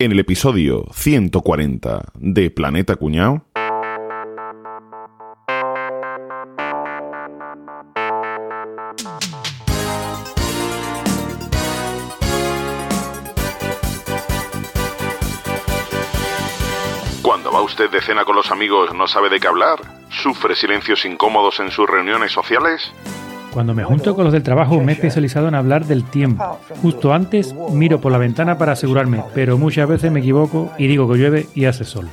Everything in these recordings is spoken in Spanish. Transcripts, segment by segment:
En el episodio 140 de Planeta Cuñao. Cuando va usted de cena con los amigos no sabe de qué hablar, sufre silencios incómodos en sus reuniones sociales. Cuando me junto con los del trabajo me he especializado en hablar del tiempo. Justo antes miro por la ventana para asegurarme, pero muchas veces me equivoco y digo que llueve y hace sol.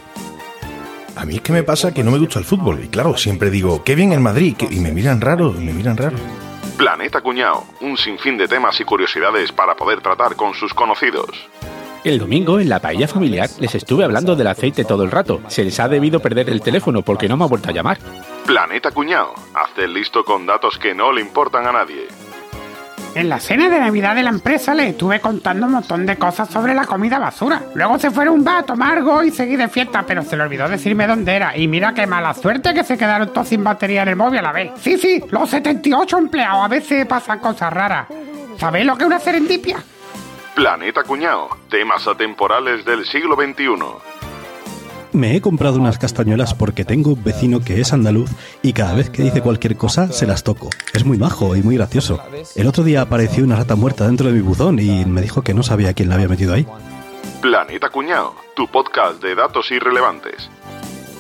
A mí es que me pasa que no me gusta el fútbol y claro, siempre digo, qué bien el Madrid, que- y me miran raro, y me miran raro. Planeta Cuñao, un sinfín de temas y curiosidades para poder tratar con sus conocidos. El domingo, en la paella familiar, les estuve hablando del aceite todo el rato. Se les ha debido perder el teléfono porque no me ha vuelto a llamar. Planeta Cuñao, hazte el listo con datos que no le importan a nadie. En la cena de Navidad de la empresa le estuve contando un montón de cosas sobre la comida basura. Luego se fueron a un bar a tomar algo y seguí de fiesta, pero se le olvidó decirme dónde era. Y mira qué mala suerte que se quedaron todos sin batería en el móvil a la vez. Sí, sí, los 78 empleados a veces pasan cosas raras. ¿Sabéis lo que es una serendipia? Planeta Cuñao, temas atemporales del siglo XXI. Me he comprado unas castañuelas porque tengo un vecino que es andaluz y cada vez que dice cualquier cosa se las toco. Es muy majo y muy gracioso. El otro día apareció una rata muerta dentro de mi buzón y me dijo que no sabía quién la había metido ahí. Planeta Cuñao, tu podcast de datos irrelevantes.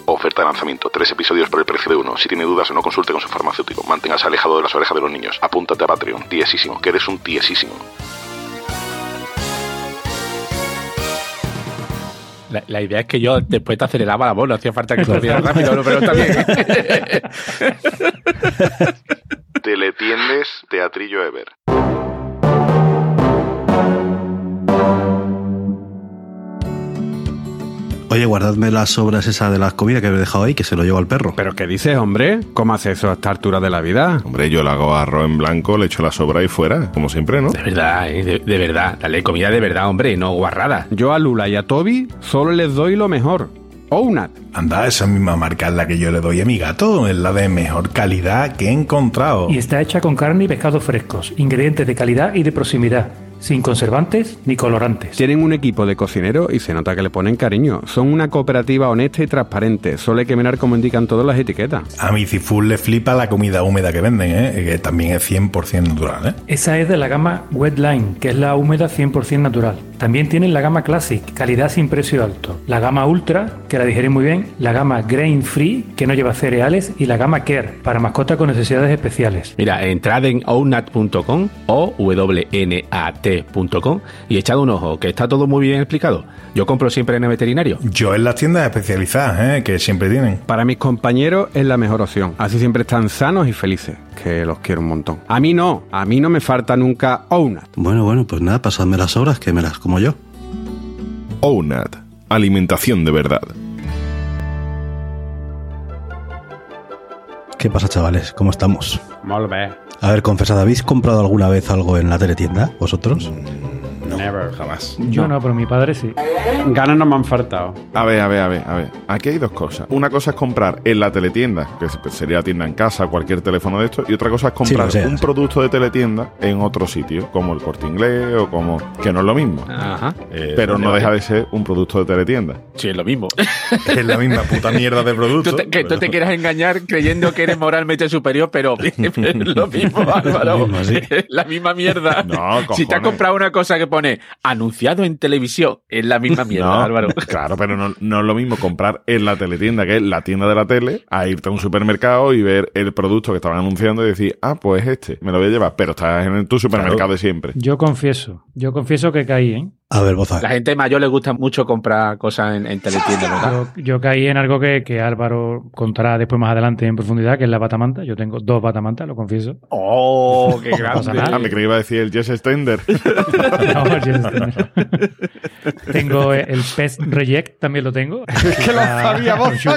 Oferta de lanzamiento, tres episodios por el precio de uno. Si tiene dudas o no consulte con su farmacéutico. Manténgase alejado de las orejas de los niños. Apúntate a Patreon, tiesísimo, que eres un tiesísimo. La, la idea es que yo después te aceleraba la voz, no hacía falta que corriera rápido, ¿no? pero está bien. Teletiendes, Teatrillo Ever. Oye, guardadme las sobras esas de las comidas que he dejado ahí, que se lo llevo al perro. ¿Pero qué dices, hombre? ¿Cómo haces eso a esta altura de la vida? Hombre, yo le hago arroz en blanco, le echo la sobra y fuera, como siempre, ¿no? De verdad, ¿eh? de, de verdad. Dale comida de verdad, hombre, no guarrada. Yo a Lula y a Toby solo les doy lo mejor. Ounat. Anda, esa misma marca es la que yo le doy a mi gato, es la de mejor calidad que he encontrado. Y está hecha con carne y pescados frescos, ingredientes de calidad y de proximidad, sin conservantes ni colorantes. Tienen un equipo de cocineros y se nota que le ponen cariño. Son una cooperativa honesta y transparente. Solo hay que mirar como indican todas las etiquetas. A mi Ciful le flipa la comida húmeda que venden, ¿eh? que también es 100% natural. ¿eh? Esa es de la gama Wetline, que es la húmeda 100% natural. También tienen la gama Classic, calidad sin precio alto. La gama Ultra, que la digerí muy bien. La gama Grain Free, que no lleva cereales. Y la gama Care, para mascotas con necesidades especiales. Mira, entrad en ownat.com o y echad un ojo, que está todo muy bien explicado. Yo compro siempre en el veterinario. Yo en las tiendas especializadas, ¿eh? que siempre tienen. Para mis compañeros es la mejor opción. Así siempre están sanos y felices, que los quiero un montón. A mí no, a mí no me falta nunca Ounat. Bueno, bueno, pues nada, pasadme las sobras que me las como yo. OUNAT, alimentación de verdad. ¿Qué pasa, chavales? ¿Cómo estamos? Molt bé. A ver, confesad, ¿habéis comprado alguna vez algo en la teletienda? ¿Vosotros? Never. Jamás. Yo no, pero mi padre sí. Ganas no me han faltado. A ver, a ver, a ver, a ver. Aquí hay dos cosas. Una cosa es comprar en la teletienda, que sería tienda en casa, cualquier teléfono de esto, y otra cosa es comprar Sí, lo sé, un sí. producto de teletienda en otro sitio, como el corte inglés o como. que no es lo mismo. Ajá. Eh, pero no deja de ser un producto de teletienda. Sí, es lo mismo. Es la misma puta mierda de producto. Tú te, que tú te quieras engañar creyendo que eres moralmente superior, pero es lo mismo, Álvaro. Mismo, sí. La misma mierda. No, si te has comprado una cosa que pone anunciado en televisión, es la misma mierda, No, Álvaro. Claro, pero no, no es lo mismo comprar en la teletienda, que es la tienda de la tele, a irte a un supermercado y ver el producto que estaban anunciando y decir, ah, pues este, me lo voy a llevar, pero estás en tu supermercado de siempre. Yo confieso, yo confieso que caí, ¿eh? A ver, Boza. La gente mayor le gusta mucho comprar cosas en, en teletienda, ¿verdad? Yo, yo caí en algo que, que Álvaro contará después más adelante en profundidad, que es la batamanta. Yo tengo dos batamantas, lo confieso. ¡Oh, qué grande! nada. Ah, me creí que iba a decir el Jess Stender. No, yo no. tengo el PES Reject, también lo tengo. que lo sabía, vos. ¿Eso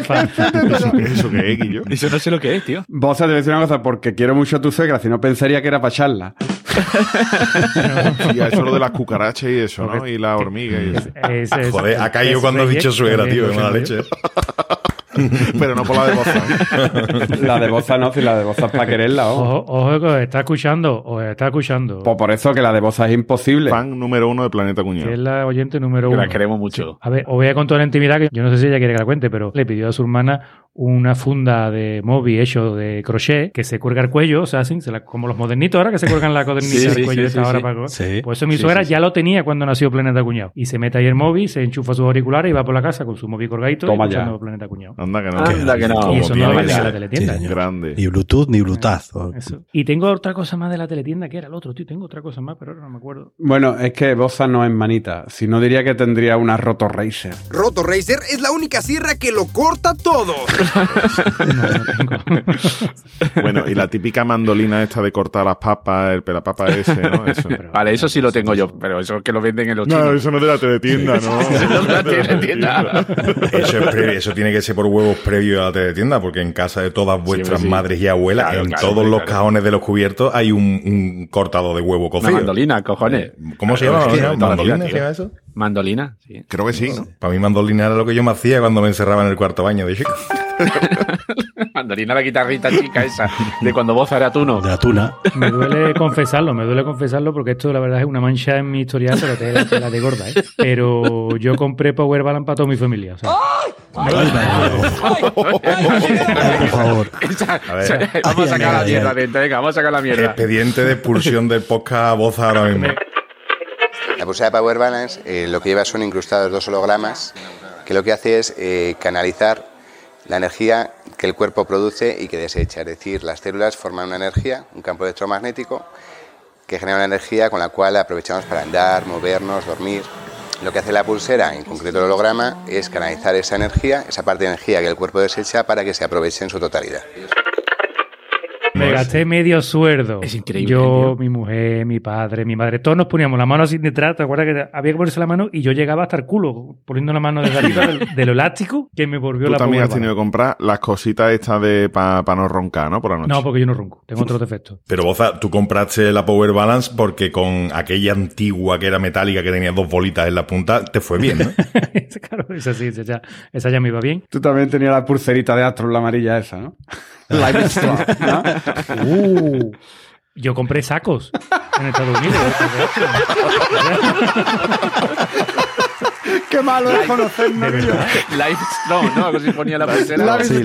qué es, eso qué es, Guillo? Eso no sé lo que es, tío. Vos te voy a decir una cosa, porque quiero mucho a tu suegra, si no pensaría que era para charla. Y eso lo de las cucarachas y eso, ¿no? Y la hormiga y eso. Es- es- Joder, ha caído cuando has dicho suegra, tío, qué mala leche. Pero no por la de Boza. ¿eh? La de Boza no, si la de Boza es para quererla. ojo. Ojo, ojo que os está escuchando, os está escuchando. Pues por eso que la de Boza es imposible. Fan número uno de Planeta Que es Cuñado. la oyente número Que uno. la queremos mucho. A ver, os voy a contar la intimidad que yo no sé si ella quiere que la cuente, pero le pidió a su hermana una funda de móvil hecho de crochet que se cuelga el cuello, o sea, así, se la- como los modernitos ahora que se cuelgan la codernita Sí, del sí, cuello sí, esta sí, ahora sí. para- Sí. Pues eso mi Sí, suegra sí, sí. ya lo tenía cuando nació Planeta Cuñado. Y se mete ahí el móvil, se enchufa sus auriculares y va por la casa con su móvil colgadito Toma y escuchando Planeta Cuñado. Anda que no. Anda que no. y eso no lo la teletienda. Grande. Ni Bluetooth ni Bluetooth. o- Eso. Y tengo otra cosa más de la teletienda que era el otro, tío. Tengo otra cosa más, pero ahora no me acuerdo. Bueno, es que Boza no es manita. Si no diría que tendría una Roto Racer. Roto Racer es la única sierra que lo corta todo. No, no tengo. Bueno, y la típica mandolina esta de cortar las papas, el pelapapa ese, ¿no? Eso. Vale, eso sí lo tengo yo, pero eso es que lo venden en los No, chinos. eso no es de la teletienda, ¿no? No es de la teletienda. Eso, es previo- eso tiene que ser por huevos previos a la teletienda, porque en casa de todas vuestras Sí, sí. madres y abuelas, Claro, en claro, todos claro. los cajones de los cubiertos hay un, un cortado de huevo Una cocido. mandolina, cojones. ¿Cómo se llama? ¿Mandolina se llama eso? Mandolina, sí. Creo que sí, ¿no? Para mí mandolina era lo que yo me hacía cuando me encerraba en el cuarto baño de chico. Mandolina, la guitarrita chica esa, de cuando vos era tú no. De la tuna. Me duele confesarlo, me duele confesarlo porque esto la verdad es una mancha en mi historial, pero te la, te la de gorda, ¿eh? Pero yo compré Power Balance para toda mi familia. o sea, Por favor. A ver. vamos a sacar la mierda venga, vamos a sacar la mierda. Expediente de expulsión del podcast voz ahora mismo. La pulsera Power Balance eh, lo que lleva son incrustados dos hologramas que lo que hace es eh, canalizar la energía que el cuerpo produce y que desecha. Es decir, las células forman una energía, un campo electromagnético, que genera una energía con la cual aprovechamos para andar, movernos, dormir. Lo que hace la pulsera, en concreto el holograma, es canalizar esa energía, esa parte de energía que el cuerpo desecha para que se aproveche en su totalidad. Me gasté medio sueldo. Es increíble, Yo, tío. mi mujer, mi padre, mi madre, todos nos poníamos la mano así detrás. ¿Te acuerdas que había que ponerse la mano? Y yo llegaba hasta el culo, poniendo la mano desde arriba del- de lo elástico que me volvió Tú la también has tenido que comprar las cositas estas de para no roncar, ¿no? Por la noche. No, porque yo no ronco. Tengo otros defectos. Pero Boza, tú compraste la Power Balance porque con aquella antigua que era metálica que tenía dos bolitas en la punta, te fue bien, ¿no? claro, esa sí, esa ya, esa ya me iba bien. Tú también tenías la pulserita de Astro, la amarilla esa, ¿no? Live Strong, ¿no? Uh, yo compré sacos en Estados Unidos. Qué malo es conocernos, De tío. verdad. Life Strong, ¿no? Algo así ponía la pulsera. Sí.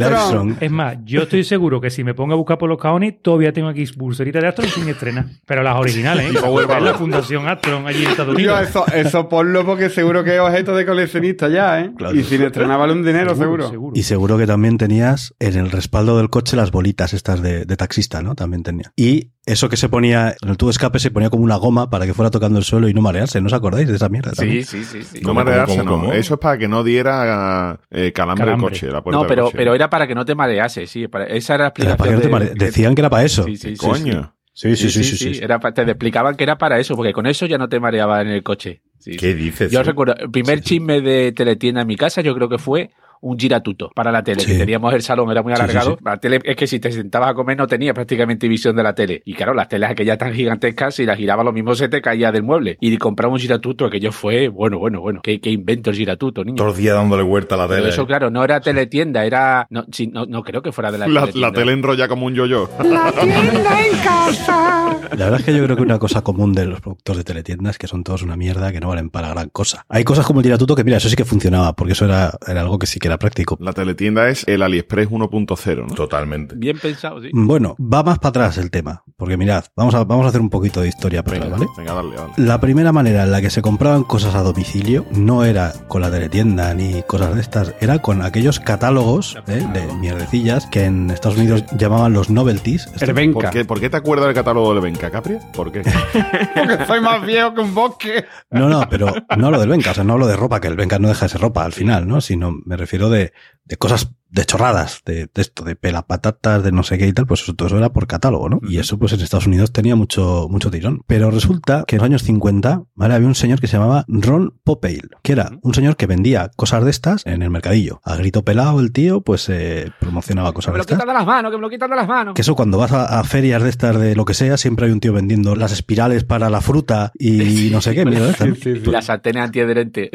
Es más, yo estoy seguro que si me pongo a buscar por los cajones, todavía tengo aquí pulseritas de Astron sin estrenar. Pero las originales, ¿eh? Power Es la. Fundación Astron allí en Estados Tío, Unidos. eso, eso ponlo porque seguro que es objeto de coleccionista ya, ¿eh? Claro. Y sin estrenar vale un dinero, seguro. Y seguro que también tenías en el respaldo del coche las bolitas estas de, de taxista, ¿no? También tenía. Y eso que se ponía, en el tubo de escape se ponía como una goma para que fuera tocando el suelo y no marearse. ¿No os acordáis de esa mierda? Sí, también? sí, sí, sí. No ¿Cómo, marearse, cómo, no. cómo? Eso es para que no diera eh, calambre, Calambre. el coche, la puerta No, del pero, coche. pero era para que no te marease, sí. para- esa era la Era explicación. para que no te de- mare- Decían que era para eso. Sí, sí, sí, Coño. Sí, sí, sí, sí. sí, sí. Era te explicaban que era para eso, porque con eso ya no te mareaba en el coche. Sí, ¿Qué sí. dices? Yo tío? recuerdo, el primer chisme de teletienda en mi casa, yo creo que fue un giratuto para la tele. Sí. Que teníamos el salón, era muy Sí, sí, alargado. sí. La tele es que si te sentabas a comer no tenía prácticamente visión de la tele. Y claro, las teles aquellas tan gigantescas, si las girabas lo mismo se te caía del mueble. Y compramos un giratuto, aquello fue, bueno, bueno, bueno. Qué, qué invento el giratuto, niño. Todos los días dándole vuelta a la Pero tele. eso, claro, no era teletienda, era. No, no, no creo que fuera de la, La, teletienda. la tele enrolla como un yo-yo. La tienda en casa. La verdad es que yo creo que una cosa común de los productos de teletiendas es que son todos una mierda que no valen para gran cosa. Hay cosas como el giratuto que, mira, eso sí que funcionaba, porque eso era, era algo que sí que era práctico. La teletienda es el AliExpress 1.0, ¿no? Totalmente. Bien pensado, sí. Bueno, va más para atrás el tema, porque mirad, vamos a, vamos a hacer un poquito de historia para ¿vale? venga, dale, dale. La primera manera en la que se compraban cosas a domicilio no era con la teletienda ni cosas de estas, era con aquellos catálogos ¿eh? de mierdecillas que en Estados Unidos llamaban los novelties. ¿Por qué, por qué te acuerdas del catálogo de Benca, Capria? ¿Por qué? Porque soy más viejo que un bosque. No, no, pero no hablo del Benca, o sea, no hablo de ropa, que el Benca no deja de ser ropa al final, ¿no? Sino me refiero de, de cosas, de chorradas, de, de esto, de pelapatatas, de no sé qué y tal, pues eso, todo eso era por catálogo, ¿no? Y eso pues en Estados Unidos tenía mucho, mucho tirón. Pero resulta que en los años 50, ¿vale? Había un señor que se llamaba Ron Popeil, que era un señor que vendía cosas de estas en el mercadillo. A grito pelado el tío, pues eh, promocionaba Que cosas me de lo estas. quitan de las manos, que me lo quitan de las manos. Que eso cuando vas a, a ferias de estas de lo que sea, siempre hay un tío vendiendo las espirales para la fruta y no sé qué, mira, esta, ¿no? Y las sartenes antiadherentes.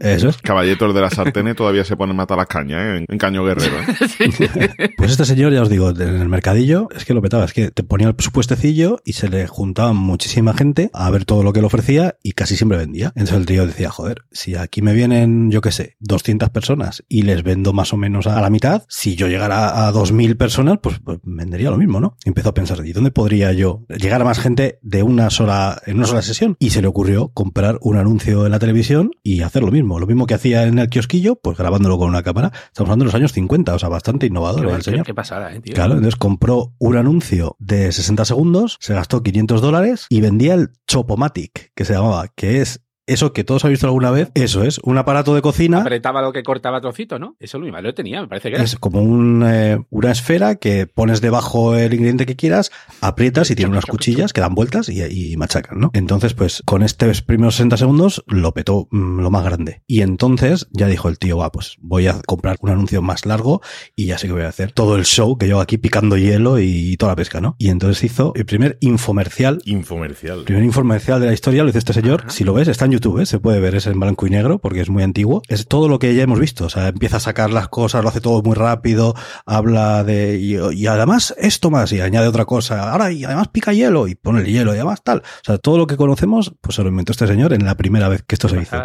Eso es. Caballetos de la sartén todavía se ponen mata las cañas, ¿eh? En, en caño Antonio Guerrero. ¿eh? Pues este señor, ya os digo, en el mercadillo, es que lo petaba, es que te ponía su puestecillo y se le juntaba muchísima gente a ver todo lo que le ofrecía y casi siempre vendía. Entonces el tío decía, joder, si aquí me vienen, yo qué sé, 200 personas y les vendo más o menos a la mitad, si yo llegara a 2.000 personas, pues, pues vendería lo mismo, ¿no? Y empezó a pensar, ¿y dónde podría yo llegar a más gente de una sola, en una sola sesión? Y se le ocurrió comprar un anuncio en la televisión y hacer lo mismo. Lo mismo que hacía en el kiosquillo, pues grabándolo con una cámara. Estamos hablando de los años 50, o sea, bastante innovador Qué, el señor. qué pasada, eh, tío. Claro, entonces compró un anuncio de 60 segundos, se gastó 500 dólares y vendía el Chopomatic, que se llamaba, que es eso que todos habéis visto alguna vez. Eso es, un aparato de cocina. Apretaba lo que cortaba trocito, ¿no? Eso lo mismo, lo tenía, me parece que era. Es como un, eh, una esfera que pones debajo el ingrediente que quieras, aprietas y tiene unas cuchillas que dan vueltas y, y machacan, ¿no? Entonces, pues con estos primeros 60 segundos lo petó mm, lo más grande. Y entonces ya dijo el tío, va, pues voy a comprar un anuncio más largo y ya sé que voy a hacer todo el show que llevo aquí picando hielo y, toda la pesca, ¿no? Y entonces hizo el primer infomercial. Infomercial. El primer infomercial de la historia lo hizo este señor. Si lo ves, está en YouTube, ¿eh? se puede ver, es en blanco y negro porque es muy antiguo. Es todo lo que ya hemos visto. O sea, empieza a sacar las cosas, lo hace todo muy rápido, habla de. Y, y además esto más, y añade otra cosa. Ahora, y además pica hielo, y pone el hielo, y además tal. O sea, todo lo que conocemos, pues se lo inventó este señor en la primera vez que esto se hizo.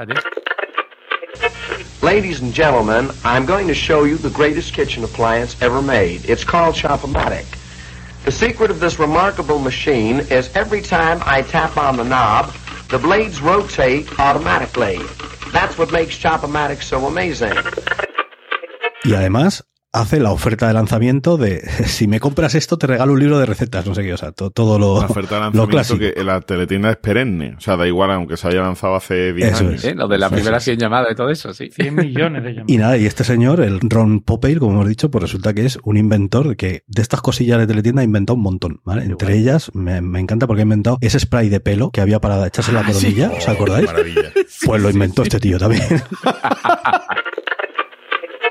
Ladies and gentlemen, I'm going to show you the greatest kitchen appliance ever made. It's called Chopomatic. The secret of this remarkable machine is every time I tap on the knob, the blades rotate automatically. That's what makes Chopomatic so amazing. Y además hace la oferta de lanzamiento de si me compras esto te regalo un libro de recetas, no sé qué, o sea, to- todo lo, La oferta de lo lanzamiento clásico. que la teletienda es perenne. O sea, da igual, aunque se haya lanzado hace 10 Eso años. es. ¿Eh? Lo de la Eso primera es. 100 llamadas y todo eso, sí. 100 millones de llamadas. Y nada, y este señor, el Ron Popeil, como hemos dicho, pues resulta que es un inventor que de estas cosillas de teletienda ha inventado un montón, ¿vale? Entre ellas, me, me encanta porque ha inventado ese spray de pelo que había para echarse la coronilla, ¿os acordáis? Maravilla. Pues lo inventó este tío también.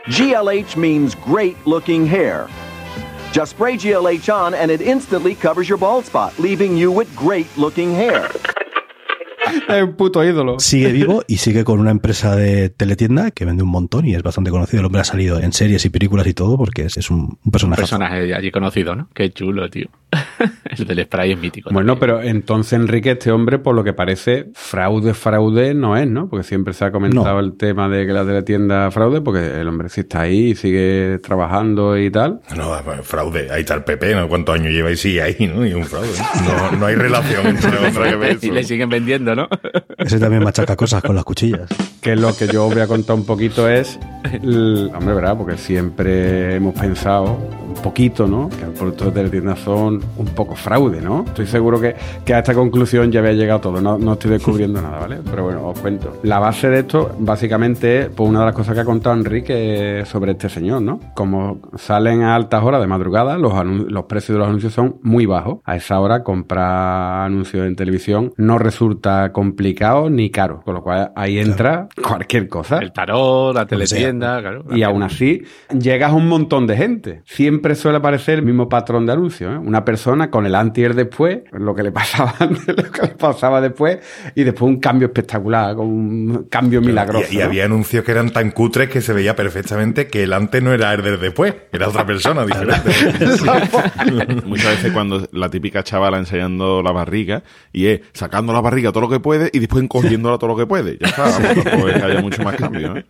GLH means great looking hair. Just spray GLH on and it instantly covers your bald spot, leaving you with great looking hair. Es un puto ídolo. Sigue vivo y sigue con una empresa de teletienda que vende un montón y es bastante conocido. El hombre ha salido en series y películas y todo porque es, es un, un Un personaje. personaje allí conocido, ¿no? Qué chulo, tío. El del spray es mítico. Bueno, pero entonces Enrique, este hombre, por lo que parece, fraude, fraude no es, ¿no? Porque siempre se ha comentado el tema de que la teletienda fraude, porque el hombre sí está ahí y sigue trabajando y tal. No, bueno, fraude. Ahí está el PP, ¿no? ¿Cuántos años lleva y sigue ahí, no? Y un fraude. No, no hay relación entre cosa que y le siguen vendiendo, ¿no? Ese también machaca cosas con las cuchillas. Que lo que yo os voy a contar un poquito es, el, hombre, ¿verdad? Porque siempre hemos pensado poquito, ¿no? Que los productos de teletienda son un poco fraude, ¿no? Estoy seguro que, que a esta conclusión ya había llegado todo, no, no estoy descubriendo nada, ¿vale? Pero bueno, os cuento. La base de esto, básicamente, es pues, una de las cosas que ha contado Enrique sobre este señor, ¿no? Como salen a altas horas de madrugada, los, los precios de los anuncios son muy bajos. A esa hora comprar anuncios en televisión no resulta complicado ni caro, con lo cual ahí entra cualquier cosa. El tarot, la teletienda, claro. Y aún así, llegas a un montón de gente. Siempre suele aparecer el mismo patrón de anuncio. ¿eh? Una persona con el antes y el después, lo que le pasaba antes, lo que le pasaba después, y después un cambio espectacular, con un cambio milagroso. Y, y ¿no? había anuncios que eran tan cutres que se veía perfectamente que el antes no era el del después, era otra persona diferente. Muchas veces cuando la típica chavala enseñando la barriga y es sacando la barriga todo lo que puede y después encogiéndola todo lo que puede. Ya está, vamos, tampoco es que haya mucho más cambio. ¿eh?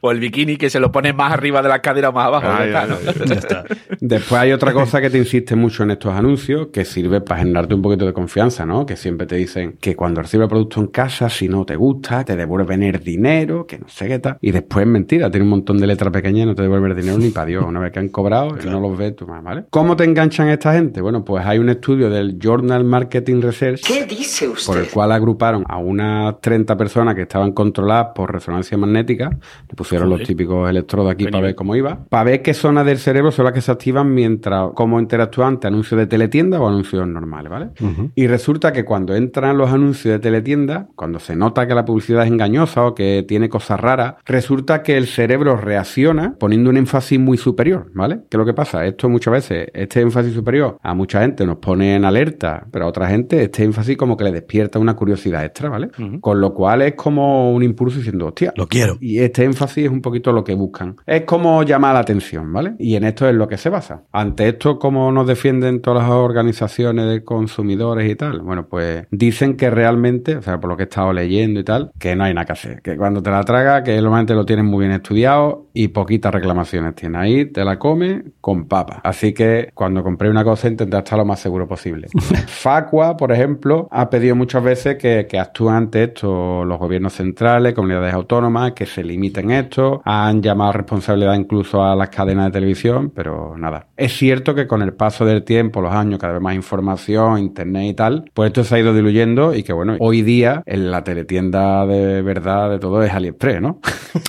O el bikini que se lo pone más arriba de la cadera o más abajo. Ah, ya ya, está, ¿no? ya, Ya está. Después hay otra cosa que te insiste mucho en estos anuncios, que sirve para generarte un poquito de confianza, ¿no? Que siempre te dicen que cuando recibes el producto en casa, si no te gusta, te devuelven el dinero, que no sé qué tal. Y después es mentira, tiene un montón de letras pequeñas y no te devuelven el dinero ni para Dios. Una vez que han cobrado, y no los ves tú más, ¿vale? ¿Cómo te enganchan esta gente? Bueno, pues hay un estudio del Journal Marketing Research. ¿Qué dice usted? Por el cual agruparon a unas 30 personas que estaban controladas por resonancia magnética, le pusieron los típicos electrodos aquí para ver cómo iba, para ver qué zonas del cerebro son las que se activan mientras, como interactúa ante anuncios de teletienda o anuncios normales, ¿vale? Y resulta que cuando entran los anuncios de teletienda, cuando se nota que la publicidad es engañosa o que tiene cosas raras, resulta que el cerebro reacciona poniendo un énfasis muy superior, ¿vale? ¿Qué es lo que pasa? Esto muchas veces, este énfasis superior a mucha gente nos pone en alerta, pero a otra gente este énfasis como que le despierta una curiosidad extra, ¿vale? Con lo cual es como un impulso diciendo, hostia, Lo quiero. y este énfasis es un poquito lo que buscan. Es como llamar la atención, ¿vale? Y en esto es lo que se basa. Ante esto, ¿cómo nos defienden todas las organizaciones de consumidores y tal? Bueno, pues dicen que realmente, o sea, por lo que he estado leyendo y tal, que no hay nada que hacer. Que cuando te la traga, que normalmente lo tienen muy bien estudiado y poquitas reclamaciones tiene. Ahí te la come con papa. Así que cuando compré una cosa, intenté estar lo más seguro posible. Facua, por ejemplo, ha pedido muchas veces que, que actúen ante esto los gobiernos centrales, comunidades autónomas, que se limiten esto. Han llamado a responsabilidad incluso a las cadenas de televisión, pero nada. Es cierto que con el paso del tiempo, los años, cada vez más información, internet y tal, pues esto se ha ido diluyendo y que bueno, hoy día en la teletienda de verdad de todo es AliExpress, ¿no?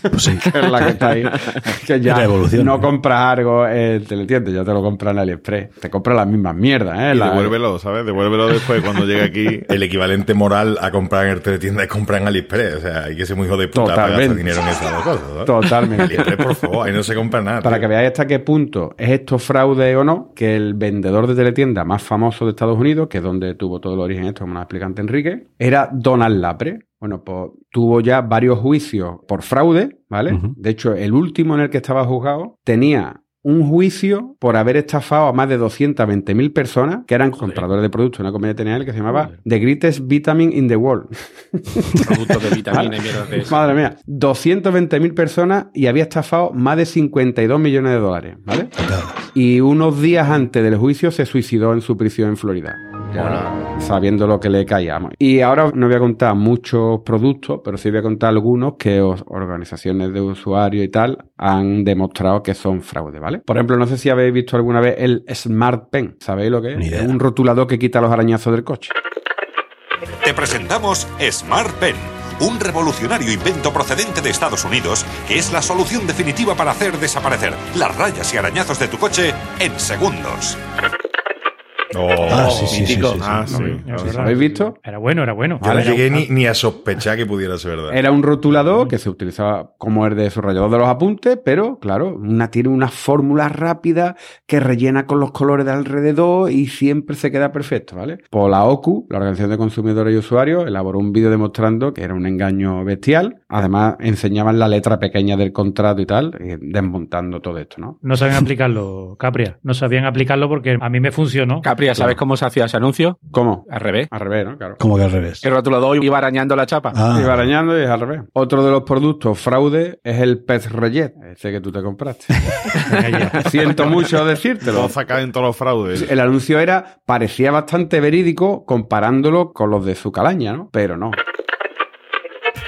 Pues sí. que es la que está ahí. Que ya La evolución. no compras algo en teletienda, ya te lo compras en AliExpress. Te compras las mismas mierdas, ¿eh? Y La- devuélvelo, ¿sabes? Devuélvelo después cuando llegue aquí. El equivalente moral a comprar en teletienda es comprar en AliExpress. O sea, hay que ser muy hijo de puta para gastar Totalmente. dinero en esas dos cosas. ¿no? Totalmente. AliExpress, por favor, ahí no se compra nada. Para tío. que veáis hasta qué punto es esto fraude o no, que el vendedor de teletienda más famoso de Estados Unidos, que es donde tuvo todo el origen esto, como nos explica Enrique, era Donald Lapre. Bueno, pues tuvo ya varios juicios por fraude, ¿vale? De hecho, el último en el que estaba juzgado tenía un juicio por haber estafado a más de 220.000 personas que eran compradores de productos de una compañía de TNL que se llamaba The Greatest Vitamin in the World. Productos de vitamina y mierda de eso. Madre mía, 220.000 personas y había estafado más de 52 millones de dólares, ¿vale? Y unos días antes del juicio se suicidó en su prisión en Florida. Ya sabiendo lo que le caía. Y ahora no voy a contar muchos productos, pero sí voy a contar algunos que organizaciones de usuarios y tal han demostrado que son fraude, ¿vale? Por ejemplo, no sé si habéis visto alguna vez el Smart Pen. ¿Sabéis lo que es? Ni idea. Es un rotulador que quita los arañazos del coche. Te presentamos Smart Pen, un revolucionario invento procedente de Estados Unidos que es la solución definitiva para hacer desaparecer las rayas y arañazos de tu coche en segundos. Oh, Ah, sí, sí, sí, sí, sí. Ah, sí. ¿Lo habéis visto? Era bueno, era bueno. Yo no llegué ni, ni a sospechar que pudiera ser verdad. Era un rotulador que se utilizaba como el de subrayador de los apuntes, pero claro, una, tiene una fórmula rápida que rellena con los colores de alrededor y siempre se queda perfecto, ¿vale? Pues la OCU, la Organización de Consumidores y Usuarios, elaboró un vídeo demostrando que era un engaño bestial. Además, enseñaban la letra pequeña del contrato y tal, y desmontando todo esto, ¿no? No sabían aplicarlo, Capria. No sabían aplicarlo porque a mí me funcionó. Capria, ¿sabes cómo se hacía ese anuncio? ¿Cómo? Al revés. Al revés, ¿no? Claro. Como que al revés. El rotulador iba arañando la chapa. Ah. Iba arañando y es al revés. Otro de los productos fraude es el pez reyet, ese que tú te compraste. Siento mucho decírtelo. Todos caen todos los fraudes. El anuncio era, parecía bastante verídico comparándolo con los de su calaña, ¿no? Pero no.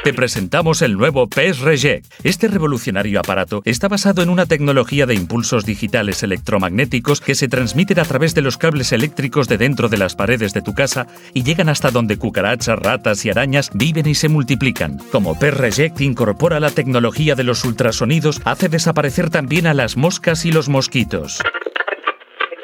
Te presentamos el nuevo PES Reject. Este revolucionario aparato está basado en una tecnología de impulsos digitales electromagnéticos que se transmiten a través de los cables eléctricos de dentro de las paredes de tu casa y llegan hasta donde cucarachas, ratas y arañas viven y se multiplican. Como PES Reject incorpora la tecnología de los ultrasonidos, hace desaparecer también a las moscas y los mosquitos.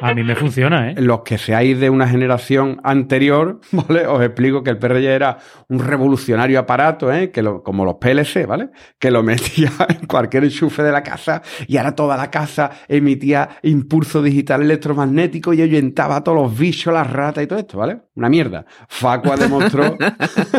A mí me funciona, ¿eh? Los que seáis de una generación anterior, ¿vale? Os explico que el PRJ era un revolucionario aparato, ¿eh? Que lo- como los PLC, ¿vale? Que lo metía en cualquier enchufe de la casa y ahora toda la casa emitía impulso digital electromagnético y ahuyentaba a todos los bichos, las ratas y todo esto, ¿vale? Una mierda. Facua demostró,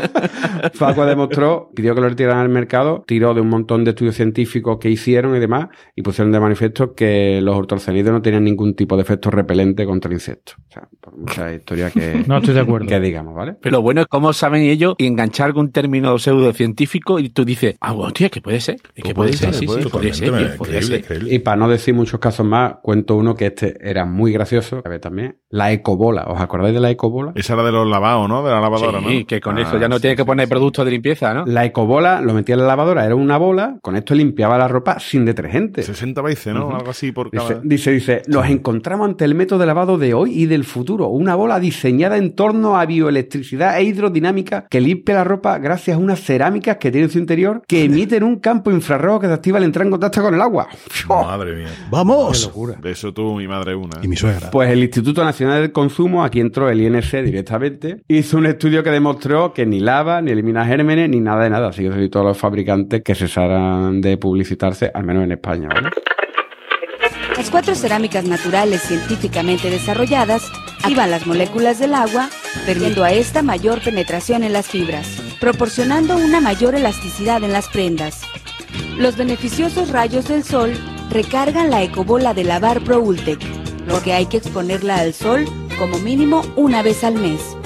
Facua demostró, pidió que lo retiraran al mercado, tiró de un montón de estudios científicos que hicieron y demás, y pusieron de manifiesto que los ortorcenidos no tenían ningún tipo de efecto repelente contra insectos. O sea, por mucha historia que, No estoy de acuerdo. que digamos, ¿vale? Pero lo bueno es cómo saben ellos enganchar algún término pseudocientífico y tú dices, ah, hostia, que puede ser. Es que puede, ser, sí, sí, podría ser. Y para no decir muchos casos más, cuento uno que este era muy gracioso, a ver también. La ecobola. ¿Os acordáis de la ecobola? Esa era de los lavados, ¿no? De la lavadora, Sí, ¿no? que con Ah, eso ya no sí, tienes que sí, poner sí. productos de limpieza, ¿no? La ecobola lo metía en la lavadora, era una bola, con esto limpiaba la ropa sin detergente. 60 veces, ¿no? Algo así por Dice, cada... dice, dice, nos encontramos ante el método de lavado de hoy y del futuro. Una bola diseñada en torno a bioelectricidad e hidrodinámica que limpia la ropa gracias a unas cerámicas que tiene en su interior que emiten un campo infrarrojo que se activa al entrar en contacto con el agua. Madre mía. ¡Vamos! De eso tú, mi madre, una. Y mi suegra. Pues el Instituto Nacional del Consumo, aquí entró el INC directamente, hizo un estudio que demostró que ni lava, ni elimina gérmenes, ni nada de nada. Así que soy todos los fabricantes que cesaran de publicitarse, al menos en España, ¿vale? Las cuatro cerámicas naturales científicamente desarrolladas activan las moléculas del agua, permitiendo a esta mayor penetración en las fibras, proporcionando una mayor elasticidad en las prendas. Los beneficiosos rayos del sol recargan la ecobola de lavar Pro Ultec, lo que hay que exponerla al sol como mínimo una vez al mes.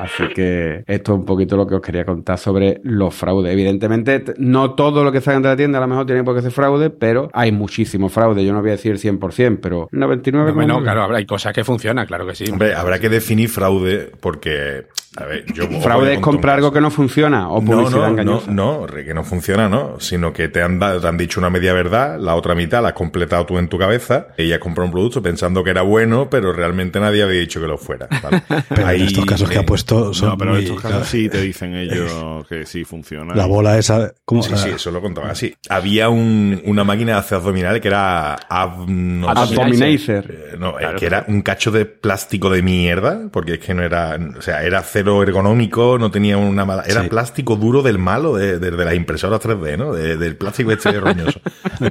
Así que esto es un poquito lo que os quería contar sobre los fraudes. Evidentemente, no todo lo que salga de la tienda a lo mejor tiene por qué ser fraude, pero hay muchísimo fraude. Yo no voy a decir 100%, pero 99%. Bueno, claro, habrá- hay cosas que funcionan, claro que sí. Hombre, habrá que definir fraude porque, a ver, yo... Fraude es comprar algo que no funciona o publicidad no, no, engañosa. no, que no funciona, ¿no? Sino que te han, dado- te han dicho una media verdad, la otra mitad la has completado tú en tu cabeza, ella compró un producto pensando que era bueno, pero realmente nadie había dicho que lo fuera. ¿vale? Pero en estos casos que eh, ha puesto son No, pero en estos casos sí te dicen ellos que sí funciona. La bola esa... ¿cómo? Sí, sí, eso lo contaba así. Había un- una máquina de hacer abdominal que era ab- no sé. Abdominator. Eh, No, eh, que era un cacho de plástico de mierda, porque es que no era, o sea, era cero ergonómico, no tenía una mala, era Sí. plástico duro del malo, de, de- de las impresoras 3D, ¿no? De- del plástico este roñoso.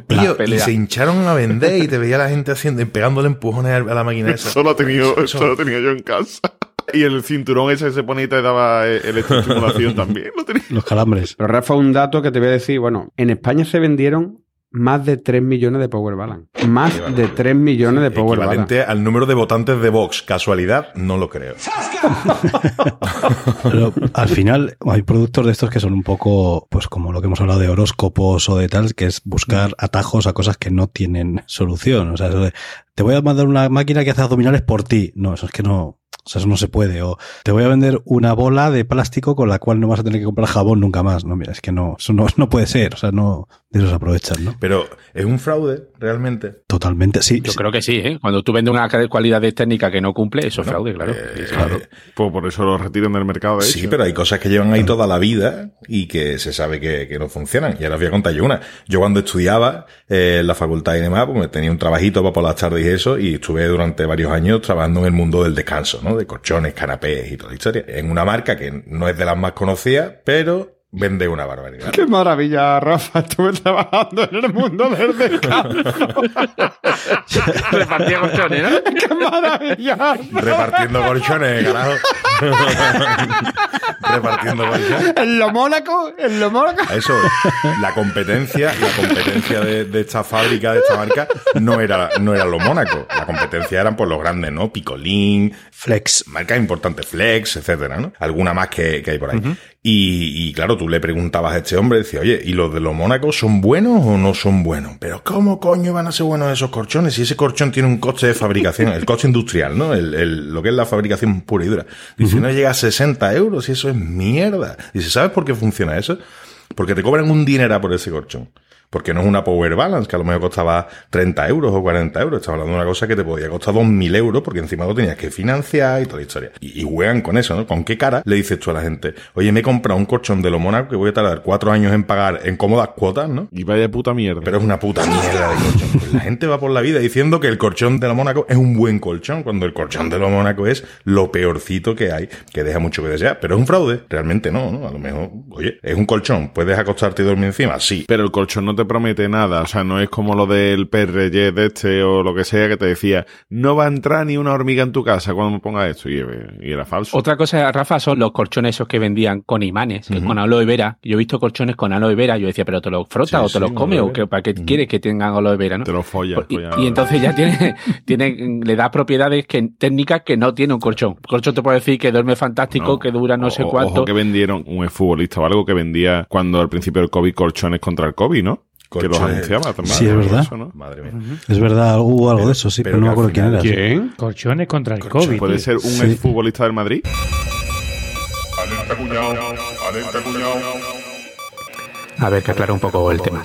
Tío, y se hincharon a vender y te veía la gente haciendo, pegándole empujones a la máquina esa. Eso lo, he tenido, Eso- eso lo tenía yo en casa. Y el cinturón ese que se ponía y te daba eh, electroestimulación también. Lo tenía. Los calambres. Pero Rafa, un dato que te voy a decir, bueno, en España se vendieron más de 3 millones de Power Balance. Más de 3 millones de Power Balance. Equivalente al número de votantes de Vox. Casualidad, no lo creo. Pero al final hay productos de estos que son un poco, pues como lo que hemos hablado de horóscopos o de tal, que es buscar atajos a cosas que no tienen solución. O sea, eso de, te voy a mandar una máquina que hace abdominales por ti. No, eso es que no. O sea, eso no se puede. O te voy a vender una bola de plástico con la cual no vas a tener que comprar jabón nunca más. No, mira, es que no, eso no, no puede ser. O sea, no, de eso se aprovechan, ¿no? Pero, ¿es un fraude realmente? Totalmente, sí. Yo creo que sí, ¿eh? Cuando tú vendes una cualidad de técnica que no cumple, eso es fraude, claro. eh, claro. Pues por eso lo retiran del mercado, de Sí, hecho. pero hay cosas que llevan ahí toda la vida y que se sabe que, que no funcionan. Y ahora os voy a contar yo una. Yo cuando estudiaba eh, en la facultad y demás, pues me tenía un trabajito para por las tardes y eso, y estuve durante varios años trabajando en el mundo del descanso, ¿no? De colchones, canapés y toda la historia. En una marca que no es de las más conocidas, pero vende una barbaridad. Qué maravilla, Rafa. Estuve trabajando en el mundo del descanso. Repartía colchones, ¿no? ¡Qué maravilla! Repartiendo colchones, carajo. Repartiendo colchones. En lo Mónaco, en lo Mónaco. A Eso, la competencia, la competencia de, de esta fábrica, de esta marca, no era, no era lo Mónaco. La competencia eran por los grandes, ¿no? Picolín, Flex. marcas importantes, Flex, etcétera, ¿no? Alguna más que, que hay por ahí. Y, y claro, tú le preguntabas a este hombre, decía, oye, ¿y los de los Mónaco son buenos o no son buenos? Pero ¿cómo coño van a ser buenos esos colchones? Si ese colchón tiene un coste de fabricación, el coste industrial, ¿no? El, el- lo que es la fabricación pura y dura. Dice, no llega a 60 euros y eso es mierda. Dice, ¿sabes por qué funciona eso? Porque te cobran un dinero por ese colchón. Porque no es una Power Balance, que a lo mejor costaba 30 euros o 40 euros. Estaba hablando de una cosa que te podía costar 2.000 euros porque encima lo tenías que financiar y toda la historia. Y, y juegan con eso, ¿no? ¿Con qué cara le dices tú a la gente? Oye, me he comprado un colchón de lo Mónaco que voy a tardar cuatro años en pagar en cómodas cuotas, ¿no? Y vaya puta mierda. Pero es una puta mierda de colchón. Pues la gente va por la vida diciendo que el colchón de lo Mónaco es un buen colchón, cuando el colchón de lo Mónaco es lo peorcito que hay, que deja mucho que desear. Pero es un fraude. Realmente no, ¿no? A lo mejor, oye, es un colchón. ¿Puedes acostarte y dormir encima? Sí. Pero el colchón no te promete nada, o sea, no es como lo del PRG de este o lo que sea que te decía, no va a entrar ni una hormiga en tu casa cuando me ponga esto, y, y era falso. Otra cosa, Rafa, son los colchones esos que vendían con imanes, que con aloe vera. Yo he visto colchones con aloe vera. Yo decía, ¿pero te los frotas Sí, o te sí, los comes? ¿O que, para qué quieres que tengan aloe vera? ¿no? Te lo follas. Y, follas. y entonces ya tiene, tiene, le da propiedades que, técnicas que no tiene un colchón. Un colchón te puede decir que duerme fantástico, No. que dura no sé cuánto. Ojo que vendieron un futbolista o algo que vendía cuando al principio del COVID colchones contra el COVID, ¿no? Que los anunciaba también. Sí, es verdad. Eso, ¿no? Madre mía. Es verdad, hubo algo de eso, sí, pero, Pero no me acuerdo quién era. ¿Quién? Colchones contra el COVID. Puede ser un Sí. exfutbolista del Madrid. A ver, que aclare un poco el tema.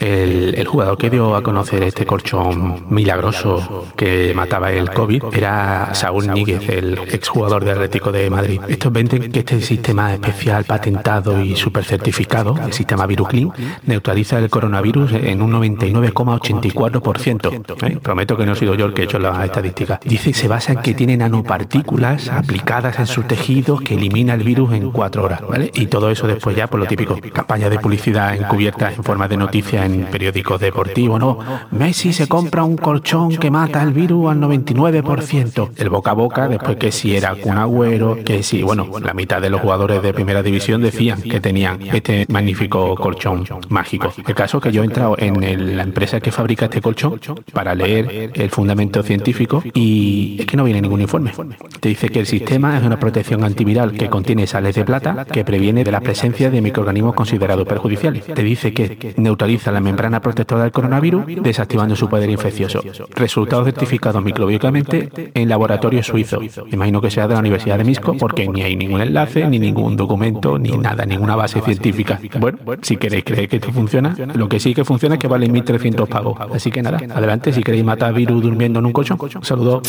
El, jugador que dio a conocer este colchón milagroso que mataba el COVID era Saúl Níguez, el exjugador de Atlético de Madrid. Estos venden que este sistema especial patentado y super certificado, el sistema ViruClean, neutraliza el coronavirus en un 99,84%. ¿eh? Prometo que no he sido yo el que he hecho la estadística. Dice se basa en que tiene nanopartículas aplicadas en sus tejidos que elimina el virus en cuatro horas. Y todo eso después ya, por lo típico, campaña de publicidad encubierta en forma de noticia en periódicos deportivos, ¿no? Messi se compra un colchón que mata el virus al 99%. El boca a boca, después que si era Kun Agüero, que si, bueno, la mitad de los jugadores de primera división decían que tenían este magnífico colchón mágico. El caso es que yo he entrado en el- la empresa que fabrica este colchón para leer el fundamento científico y es que no viene ningún informe. Te dice que el sistema es una protección antiviral que contiene sales de plata que previene de la presencia de microorganismos considerados perjudiciales. Te dice que neutraliza la membrana protectora del coronavirus desactivando su poder infeccioso. Resultados certificados microbiológicamente en laboratorio suizo. Imagino que sea de la Universidad de Misco porque ni hay ningún enlace, ni ningún documento, ni nada, ninguna base científica. Bueno, si queréis creer que esto funciona, lo que sí que funciona es que vale 1.300 pagos. Así que nada, adelante si queréis matar virus durmiendo en un colchón. Saludos.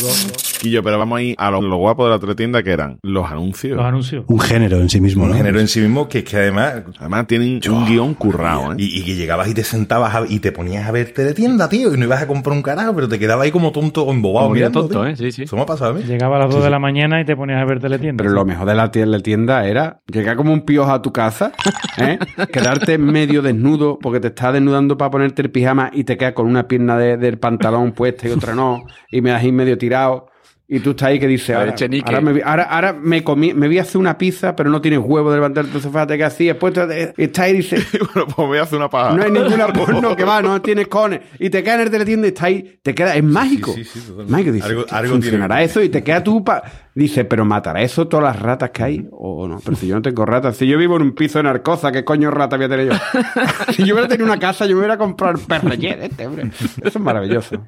Quillo, pero vamos a ir a lo, lo guapo de la teletienda que eran los anuncios. Los anuncios. Un género en sí mismo, Un ¿no? género en sí mismo que es que además. Además tienen un guion currado, ¿eh? Y, y que llegabas y te sentabas a- y te ponías a ver teletienda, tío, y no ibas a comprar un carajo, pero te quedabas ahí como tonto, embobado Como mirando, tonto, tío. ¿eh? Sí, sí. Eso me ha pasado a mí. Llegaba a las 2 de la mañana y te ponías a ver teletienda. Pero lo mejor de la tienda, la tienda era llegar como un piojo a tu casa, ¿eh? quedarte medio desnudo porque te estás desnudando para ponerte el pijama y te quedas con una pierna de- del pantalón puesta y otra no, y me das ahí medio tirado. Y tú estás ahí que dices, ahora, ahora, me, ahora, ahora me comí, me voy a hacer una pizza, pero no tienes huevo de levantarte, entonces fíjate que así, después te- estás ahí y dices, bueno, pues voy a hacer una paja. no hay ninguna porno que va, no tienes cones. Y te quedas en el teletienda y está ahí, te queda, es mágico. sí, sí, totalmente. mágico, dice, Algo- ¿qué algo funcionará tiene eso y te queda tú pa... Dice, pero matará eso todas las ratas que hay o no. Pero si yo no tengo ratas, si yo vivo en un piso de narcoza, ¿qué coño rata voy a tener yo? si yo hubiera tenido una casa, yo me hubiera comprado el perreyer este, hombre. Eso es maravilloso.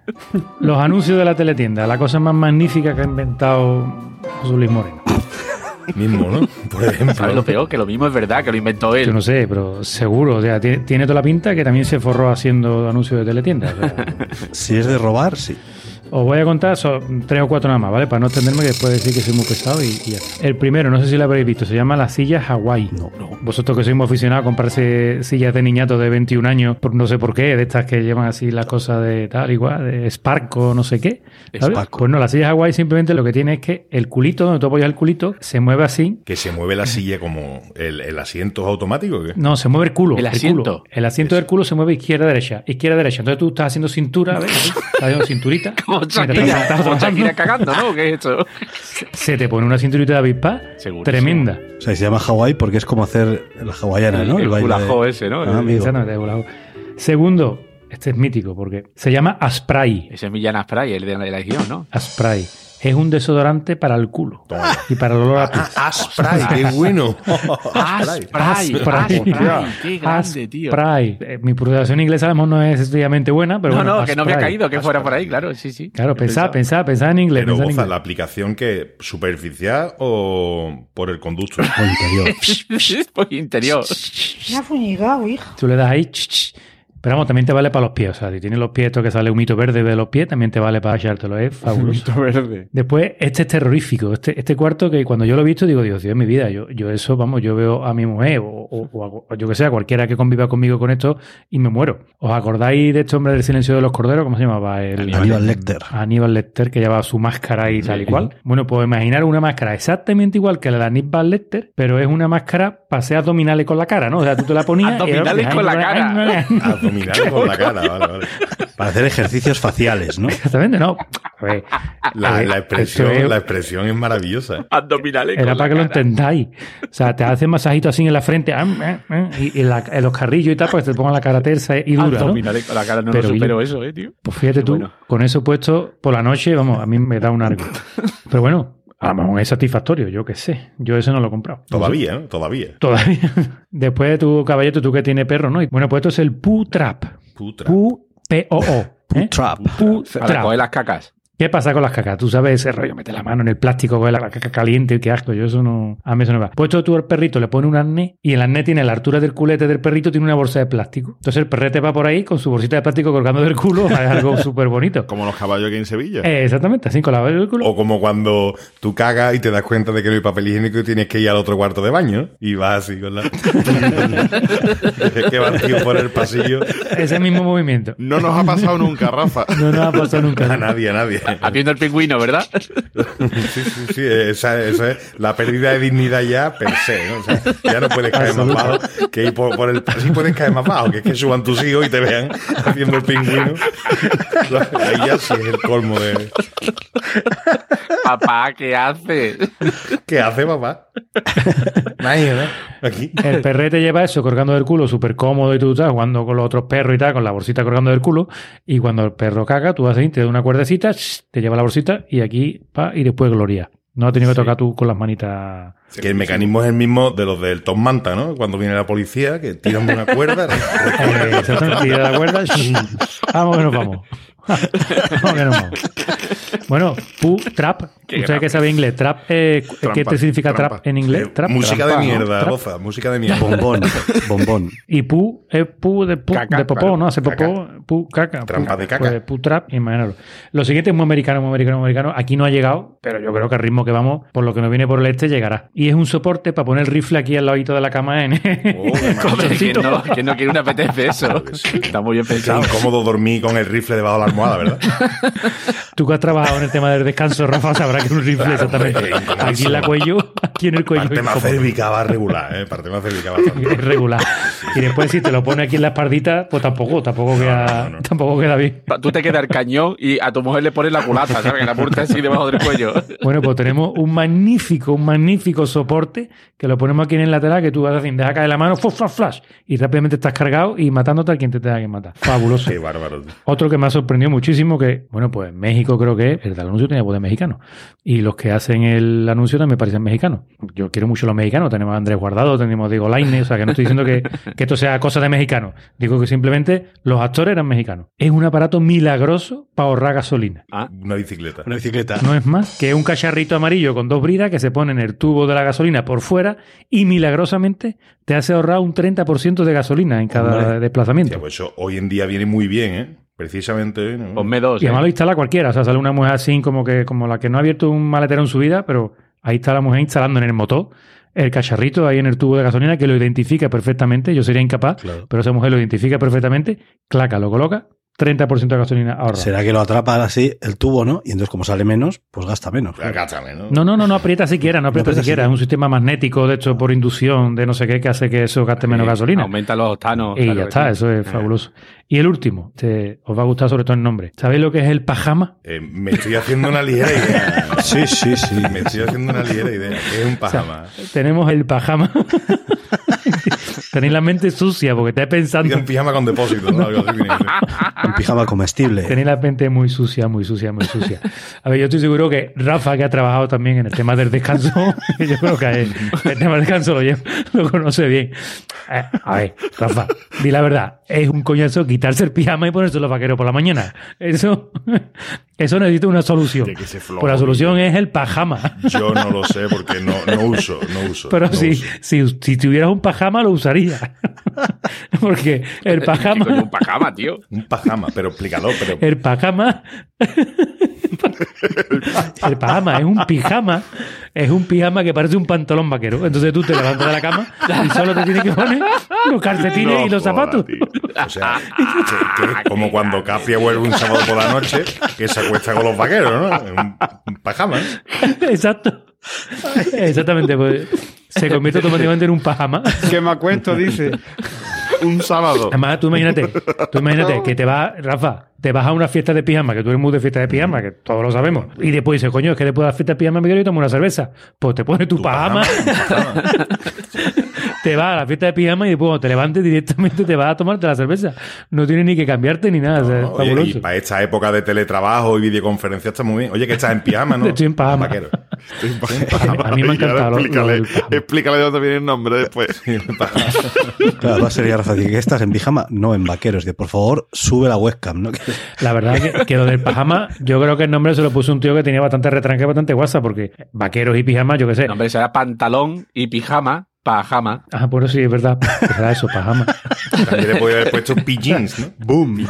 Los anuncios de la teletienda, la cosa más magnífica que ha inventado José Luis Moreno. Mismo, ¿no? Por ejemplo. ¿Sabes lo peor? Que lo mismo es verdad, que lo inventó él. Yo no sé, pero seguro. O sea, tiene, tiene toda la pinta que también se forró haciendo anuncios de teletienda. o sea. Si es de robar, sí. Os voy a contar son tres o cuatro nada más, ¿vale? Para no extenderme, que después decir que soy muy pesado y, y ya. El primero, no sé si lo habréis visto, se llama la silla Hawái. No, Vosotros que sois muy aficionados a comprarse sillas de niñatos de 21 años, por no sé por qué, de estas que llevan así las cosas de tal igual, de Sparco, no sé qué. ¿sabes? Sparco. Pues no, la silla Hawái simplemente lo que tiene es que el culito, donde tú apoyas el culito, se mueve así. Que se mueve la silla como el, el asiento automático. ¿o ¿qué? No, se mueve el culo. El asiento. culo. El asiento del culo se mueve izquierda-derecha. Izquierda-derecha. Entonces tú estás haciendo cintura, ¿ves? Estás haciendo cinturita. Mientras Shakira, estás como trabajando. Shakira cagando, ¿no? ¿Qué es esto? se te pone una cinturita de avispa Segurísimo. tremenda. O sea, se llama Hawái porque es como hacer la hawaiana, ¿no? El baile de- culajo ese, ¿no? Ah. Exactamente. Segundo, este es mítico porque se llama Aspray. Ese es Millán Aspray, el de la legión, ¿no? Aspray. Es un desodorante para el culo y para el olor a pis. Aspray, qué bueno. Aspray, Aspray. Aspray, qué grande, tío. Aspray. Eh, Mi pronunciación inglesa a lo mejor no es estrictamente buena, pero no, bueno, no, que no me ha caído que fuera por ahí, claro, sí, sí. Claro, pensado. pensad, pensad en inglés. Pero goza, la aplicación que superficial o por el conducto. O interior. Pues interior. Me ha fuñigado, hijo. Tú le das ahí, ch, ch. Pero vamos, también te vale para los pies. O sea, si tienes los pies, esto que sale humito verde de los pies, también te vale para echártelo. Es fabuloso. Mito verde. Después, este es terrorífico. Este, este cuarto que cuando yo lo he visto, digo, Dios, Dios, mi vida. Yo, yo eso, vamos, yo veo a mi mujer o, o- o a- yo que sea, cualquiera que conviva conmigo con esto y me muero. ¿Os acordáis de este hombre del silencio de los corderos? ¿Cómo se llamaba? El, Aníbal Lecter. Aníbal Lecter, que llevaba su máscara y tal y cual. Bueno, pues imaginar una máscara exactamente igual que la de Aníbal Lecter, pero es una máscara hacer abdominales con la cara, ¿no? O sea, tú te la ponías. Abdominales con la cara. Abdominal con la cara, vale, vale. Para hacer ejercicios faciales, ¿no? Exactamente, no. A ver, La, a ver, la expresión, esto es- la expresión es maravillosa. Abdominales Era con para que lo entendáis. O sea, te hacen masajito así en la frente am, y, en, la- en los carrillos y tal, para que te pongan la cara tersa y dura, ¿no? Abdominales con la cara, no Pero lo supero yo- eso, eh, tío. Pues fíjate tú, Bueno. con eso puesto por la noche, vamos, a mí me da un arco. Pero bueno, a lo mejor es satisfactorio, yo qué sé. Yo eso no lo he comprado. Todavía, ¿no? Todavía. Todavía. Después de tu caballito, tú que tienes perro, ¿no? Y bueno, pues esto es el Poo Trap. Putra. Pu, P-O-O. ¿eh? Trap. Pu, Para trap. coger las cacas. ¿Qué pasa con las cacas? Tú sabes ese rollo, mete la mano en el plástico, coge la caca caliente, qué asco, yo eso no, a mí eso no me va. Puesto tú al perrito, le pone un arnés y el arnés tiene la altura del culete del perrito, tiene una bolsa de plástico. Entonces el perrete va por ahí con su bolsita de plástico colgando del culo, es algo súper bonito. Como los caballos aquí en Sevilla. Eh, exactamente, así con la del culo. O como cuando tú cagas y te das cuenta de que no hay papel higiénico y tienes que ir al otro cuarto de baño y vas así con la... que va el tío por el pasillo. Ese mismo movimiento. No nos ha pasado nunca, Rafa. No nos ha pasado nunca. A nadie, a nadie. Haciendo el pingüino, ¿verdad? Sí, sí, sí. Esa, esa es la pérdida de dignidad ya per se, ¿no? O sea, ya no puedes caer más bajo que ir por, por el... Sí puedes caer más bajo, que es que suban tus hijos y te vean haciendo el pingüino. Ahí ya sí es el colmo de... Papá, ¿qué hace? ¿Qué hace, papá? Imagínate, Aquí. El perrete lleva eso colgando del culo, súper cómodo y tú estás jugando con los otros perros y tal, con la bolsita colgando del culo. Y cuando el perro caga, tú haces, te da una cuerdecita, te lleva la bolsita y aquí, pa, y después gloria. No has tenido que tocar tú con las manitas. Que el mecanismo es el mismo de los del Tom Manta, ¿no? Cuando viene la policía, que tiran de una cuerda. Eh, exactamente, tira la cuerda. vamos que nos vamos. vamos que nos vamos. Bueno, pu, trap. ¿Usted que sabe inglés? Trap, eh, ¿qué te significa trampa. trap en inglés? Trap, música trampa, de ¿no? mierda. Roza, música de mierda. Bombón, bombón. Y pu es pu de, pu, Caca, de popó. ¿no? Hace popó, Caca. pu, caca. Trampa pu, de caca. Pues, pu trap, imagínalo. Lo siguiente es muy americano, muy americano, muy americano. Aquí no ha llegado, pero yo creo que al ritmo que vamos, por lo que nos viene por el este, llegará. Y es un soporte para poner el rifle aquí al ladito de la cama en Oh, el colchoncito. ¿Quién no, quién no quiere un apetece eso? Está muy bien Qué pensado. incómodo dormir con el rifle debajo de la almohada, ¿verdad? Tú que has trabajado en el tema del descanso, Rafa, sabrás que un rifle Claro, exactamente. Aquí en la cuello, aquí en el cuello. Parte más cérvica va regular, ¿eh? Parte más cérvica. Es regular. Y después si te lo pone aquí en la espaldita, pues tampoco, tampoco queda, tampoco queda bien. Tú te quedas el cañón y a tu mujer le pones la culata, ¿sabes? Que la apunta así debajo del cuello. Bueno, pues tenemos un magnífico, un magnífico soporte que lo ponemos aquí en el lateral que tú vas a decir, deja caer la mano, flash, flash, flash, y rápidamente estás cargado y matándote a quien te tenga que matar. Fabuloso. Qué bárbaro. Otro que me ha sorprendido muchísimo que, bueno, pues en México creo que el del anuncio tenía voz de mexicano. Y los que hacen el anuncio también me parecen mexicanos. Yo quiero mucho a los mexicanos. Tenemos a Andrés Guardado, tenemos a Diego Laine. O sea, que no estoy diciendo que, que esto sea cosa de mexicanos. Digo que simplemente los actores eran mexicanos. Es un aparato milagroso para ahorrar gasolina. Una bicicleta. Una bicicleta. No es más que un cacharrito amarillo con dos bridas que se pone en el tubo de la gasolina por fuera y milagrosamente te hace ahorrar un 30% de gasolina en cada Hombre. desplazamiento. Pues eso hoy en día viene muy bien, ¿eh? Precisamente. ¿no? Ponme dos. Y además lo ¿eh? instala cualquiera. O sea, sale una mujer así como que como la que no ha abierto un maletero en su vida, pero ahí está la mujer instalando en el motor el cacharrito ahí en el tubo de gasolina que lo identifica perfectamente. Yo sería incapaz, pero esa mujer lo identifica perfectamente. Claca, lo coloca, 30% de gasolina ahorra. Será que lo atrapa así el tubo, ¿no? Y entonces como sale menos, pues gasta menos. ¿no? No, no, no, no aprieta siquiera, no aprieta aprieta siquiera. Es un sistema magnético, de hecho, por inducción de no sé qué, que hace que eso gaste menos gasolina. Aumenta los octanos. Y claro ya está, sí. eso es Eh. fabuloso. Y el último, te- os va a gustar sobre todo el nombre. ¿Sabéis lo que es el pajama? Eh, me estoy haciendo una ligera idea. Sí, sí, sí. Me estoy haciendo una ligera idea. ¿Qué es un pajama? Tenemos el pajama. Tenéis la mente sucia porque estáis pensando. Un pijama con depósito, ¿no? Algo así. Un pijama comestible. Tenéis la mente muy sucia, muy sucia, muy sucia. A ver, yo estoy seguro que Rafa, que ha trabajado también en el tema del descanso, yo creo que el, el tema del descanso lo, lleva- lo conoce bien. Eh, a ver, Rafa, di la verdad, es un coñazo quitarse el pijama y ponerse los vaqueros por la mañana. Eso, eso necesita una solución. Tiene que flojo, Pues la solución es el pajama. Yo no lo sé porque no, no uso, no uso. Pero no si, uso. si, si tuvieras un pajama, lo usaría. Porque el ¿Qué pajama. un pajama, tío. Un pajama, pero explícalo, pero. El pajama. El pajama es un pijama. Es un pijama que parece un pantalón vaquero. Entonces tú te levantas de la cama y solo te tienes que poner los calcetines No y los zapatos. tío. O sea, que- que es como cuando Capria vuelve un sábado por la noche que se acuesta con los vaqueros, ¿no? Un, un pajama. Exacto. Exactamente. Pues, se convierte automáticamente en un pajama. Que me acuesto, dice. Un sábado. Además, tú imagínate, tú imagínate que te vas, Rafa, te vas a una fiesta de pijama, que tú eres muy de fiesta de pijama, que todos lo sabemos, y después dices, coño, es que después de la fiesta de pijama me quiero ir a tomar una cerveza. Pues te pones tu, pajama, te vas a la fiesta de pijama y después cuando te levantes directamente te vas a tomarte la cerveza. No tienes ni que cambiarte ni nada. o sea, es Oye, fabuloso. y para esta época de teletrabajo y videoconferencia está muy bien. Oye, que estás en pijama, ¿no? Estoy en pijama. Vaquero. A mí me ha encantado Explícale, pijama. explícale de dónde viene el nombre después. Claro, va a ser ya Rafa, que estás en pijama, no en vaqueros. Que por favor, sube la webcam, ¿no? La verdad que, que lo del pijama, yo creo que el nombre se lo puso un tío que tenía bastante retranque, bastante guasa, porque vaqueros y pijama, yo qué sé. No, hombre, será pantalón y pijama, pajama. Ah, bueno, sí, es verdad. Era eso, pijama. También le podía haber puesto pillins, ¿no? Boom.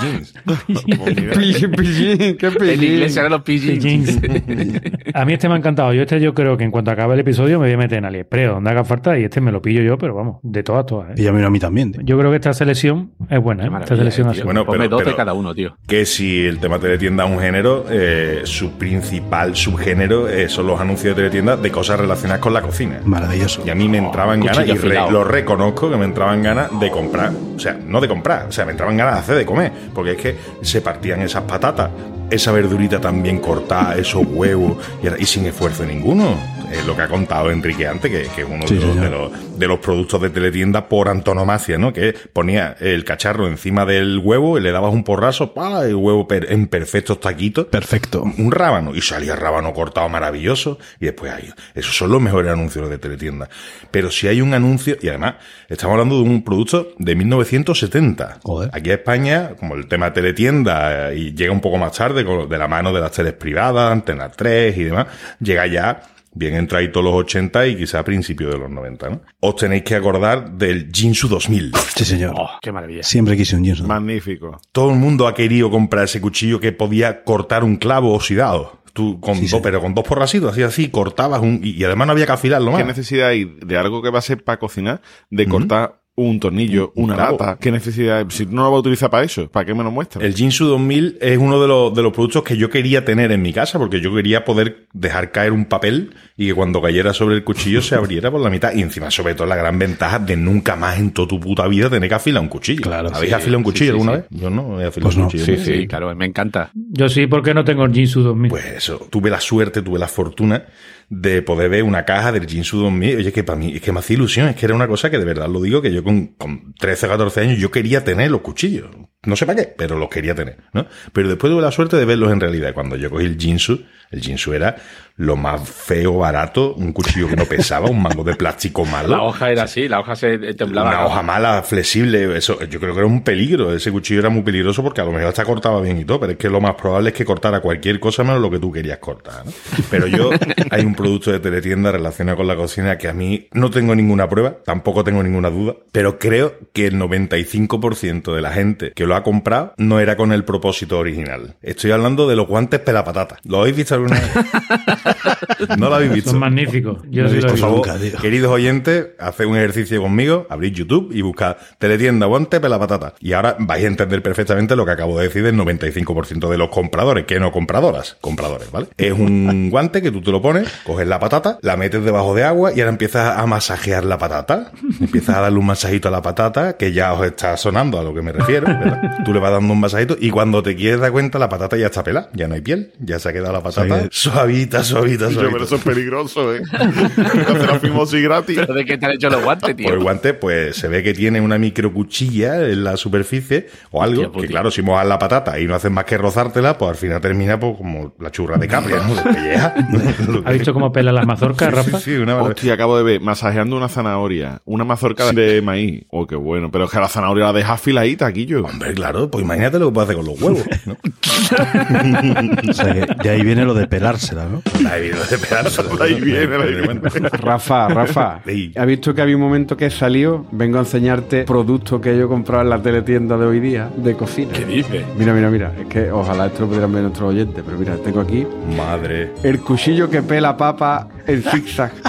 Pillín, pillín, qué En pillín. inglés serán los pigeons. A mí este me ha encantado. Yo este yo creo que en cuanto acabe el episodio me voy a meter en AliExpress, donde haga falta, y este me lo pillo yo, pero vamos, de todas, todas. ¿eh? Y a mí, a mí también. tío. Yo creo que esta selección es buena, ¿eh? Esta selección así. Bueno, Ponme pero, dos de pero cada uno, tío. que si el tema teletienda es un género, eh, su principal subgénero eh, son los anuncios de teletienda de cosas relacionadas con la cocina. Maravilloso. Y a mí me entraban ganas, y re- lo reconozco, que me entraban ganas de comprar. O sea, no de comprar, o sea, me entraban ganas de hacer de comer. Porque es que se partían esas patatas, esa verdurita tan bien cortada, esos huevos, y, era- y sin esfuerzo ninguno. Es lo que ha contado Enrique antes, que, que es uno Sí, de, los, de los- de los productos de teletienda por antonomasia, ¿no? Que ponía el cacharro encima del huevo y le dabas un porrazo, ¡pa! el huevo per- en perfectos taquitos. Perfecto. Un rábano. Y salía rábano cortado maravilloso. Y después ahí. Esos son los mejores anuncios de teletienda. Pero si hay un anuncio, y además, estamos hablando de un producto de 1970. Joder. Aquí en España, como el tema teletienda, eh, y llega un poco más tarde, de la mano de las teles privadas, Antena 3 y demás, llega ya bien entradito los 80 y quizá a principios de los 90, ¿no? Os tenéis que acordar del Jinsu 2000. Sí, señor. Oh, qué maravilla. Siempre quise un jeans. Magnífico. Todo el mundo ha querido comprar ese cuchillo que podía cortar un clavo oxidado. Tú con Sí, dos, sí. pero con dos porrasitos, así así, cortabas un, y, y además no había que afilarlo más. ¿Qué necesidad hay de algo que va a ser para cocinar de cortar un tornillo, Un una lata? ¿Qué necesidad? Si no lo vas a utilizar para eso, ¿para qué me lo muestras? El Jinsu 2000 es uno de los, de los productos que yo quería tener en mi casa porque yo quería poder dejar caer un papel y que cuando cayera sobre el cuchillo se abriera por la mitad. Y encima, sobre todo, la gran ventaja de nunca más en toda tu puta vida tener que afilar un cuchillo. Claro, ¿Habéis sí, afilado un cuchillo sí, alguna sí. vez? Yo no he afilado Pues un no. cuchillo. Sí, sí, claro, me encanta. Yo sí, porque no tengo el Jinsu 2000. Pues eso, tuve la suerte, tuve la fortuna de poder ver una caja del Jinsu 2000. Oye, que para mí, es que me hacía ilusión, es que era una cosa que de verdad lo digo, que yo con, con 13, 14 años yo quería tener los cuchillos. No sé para qué, pero los quería tener, ¿no? Pero después tuve la suerte de verlos en realidad. Cuando yo cogí el Jinsu, el Jinsu era lo más feo, barato, un cuchillo que no pesaba, un mango de plástico malo. La hoja era así, la hoja se temblaba. Una hoja mala, flexible, eso, yo creo que era un peligro. Ese cuchillo era muy peligroso porque a lo mejor hasta cortaba bien y todo, pero es que lo más probable es que cortara cualquier cosa menos lo que tú querías cortar. ¿no? Pero yo, hay un producto de teletienda relacionado con la cocina que a mí no tengo ninguna prueba, tampoco tengo ninguna duda, pero creo que el 95% de la gente que lo ha comprado no era con el propósito original. Estoy hablando de los guantes pelapatata. ¿Lo habéis visto alguna vez? no lo habéis visto. Son magníficos. Yo No he sí lo visto he Por visto. favor, nunca, tío. queridos oyentes, haced un ejercicio conmigo, abrid YouTube y buscad teletienda guante pela patata. Y ahora vais a entender perfectamente lo que acabo de decir del 95% de los compradores, que no compradoras, compradores, ¿vale? Es un guante que tú te lo pones, coges la patata, la metes debajo de agua y ahora empiezas a masajear la patata. Empiezas a darle un masajito a la patata, que ya os está sonando a lo que me refiero, ¿verdad? Tú le vas dando un masajito y cuando te quieres dar cuenta la patata ya está pelada, ya no hay piel, ya se ha quedado la patata Sí. suavita, suavita, Yo, suavita. pero eso es peligroso, ¿eh? Hacer la fimosis gratis. ¿Pero de qué te han hecho los guantes, tío? Por el guante, pues se ve que tiene una microcuchilla en la superficie o algo. Hostia, que claro, si mojas la patata y no haces más que rozártela, pues al final termina pues, como la churra de Capria, ¿no? ¿Has visto cómo pela las mazorcas, Sí, Rafa? sí, sí, una. Hostia, acabo de ver, masajeando una zanahoria, una mazorca de maíz. Oh, qué bueno. Pero es que la zanahoria la deja afiladita, aquí yo. Hombre, claro, pues imagínate lo que puede hacer con los huevos, ¿no? O sea, que de ahí viene lo de pelársela, ¿no? Ahí viene de pedazo. Ahí viene, ahí viene. Rafa, Rafa. ¿has visto que había un momento que salió? Vengo a enseñarte productos que yo he comprado en la teletienda de hoy día de cocina. ¿Qué dices? Mira, mira, mira. Es que ojalá esto lo pudieran ver nuestros oyentes, pero mira, tengo aquí Madre. el cuchillo que pela papa en zigzag.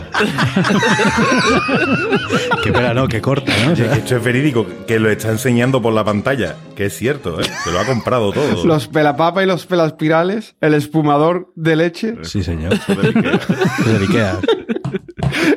Que pela, no, que corta, ¿no? O sea, esto es verídico, que lo está enseñando por la pantalla, que es cierto, ¿eh? Se lo ha comprado todo. Los pelapapa y los pelaspirales, el espumador de leche. sí, señor. Ikea. Ikea.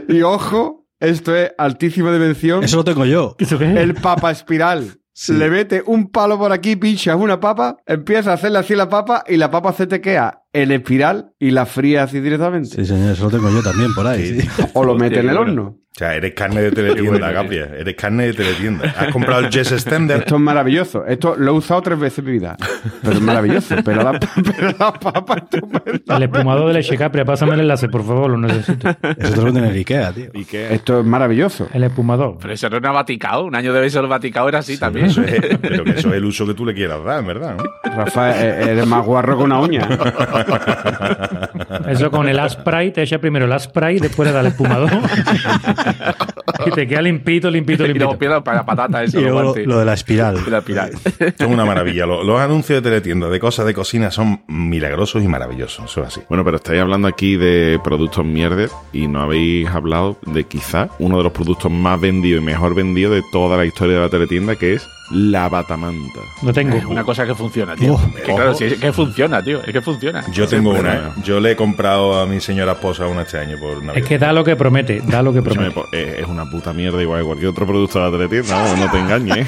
Y ojo, esto es altísima dimensión. Eso lo tengo yo. ¿Eso qué es? El papa espiral. Sí. Le mete un palo por aquí, pinchas una papa, empieza a hacerle así la papa y la papa se te queda el espiral y la fría así directamente. Sí, señor, eso lo tengo yo también por ahí. sí. O lo mete en el horno. O sea, eres carne de teletienda, Gabriel. Eres carne de teletienda. Has comprado el Jess Extender. Esto es maravilloso. Esto lo he usado tres veces en mi vida. Pero es maravilloso. Pero la, pero la papa estupenda. El espumador de leche capria, pásame el enlace, por favor, lo necesito. Eso te lo venden en el Ikea, tío. ¿Y qué? Esto es maravilloso. El espumador. Pero eso no era Vaticao. Un año de beso el Vaticao era así también. Eso es- pero que eso es el uso que tú le quieras dar, ¿verdad? ¿no? Rafa, e- eres más guarro que una uña. Eso con el spray, te echa primero el spray y después le da el espumador. y te queda limpito, limpito, Y luego limpito. pierdo para la patata eso. Y luego lo, de la espiral. La espiral. Son una maravilla. Los, los anuncios de teletienda de cosas de cocina son milagrosos y maravillosos. Eso es así. Bueno, pero estáis hablando aquí de productos mierdes y no habéis hablado de quizá uno de los productos más vendidos y mejor vendidos de toda la historia de la teletienda, que es la batamanta. Lo tengo. Es una cosa que funciona, tío. Oh, que claro, sí, es que funciona, tío. Es que funciona. Yo tengo una. ¿eh? bueno. Yo le he comprado a mi señora esposa una este año por Navidad. Es que da lo que promete, da lo que promete. po- eh, es una puta mierda igual que cualquier otro producto de la teletienda, no te engañes.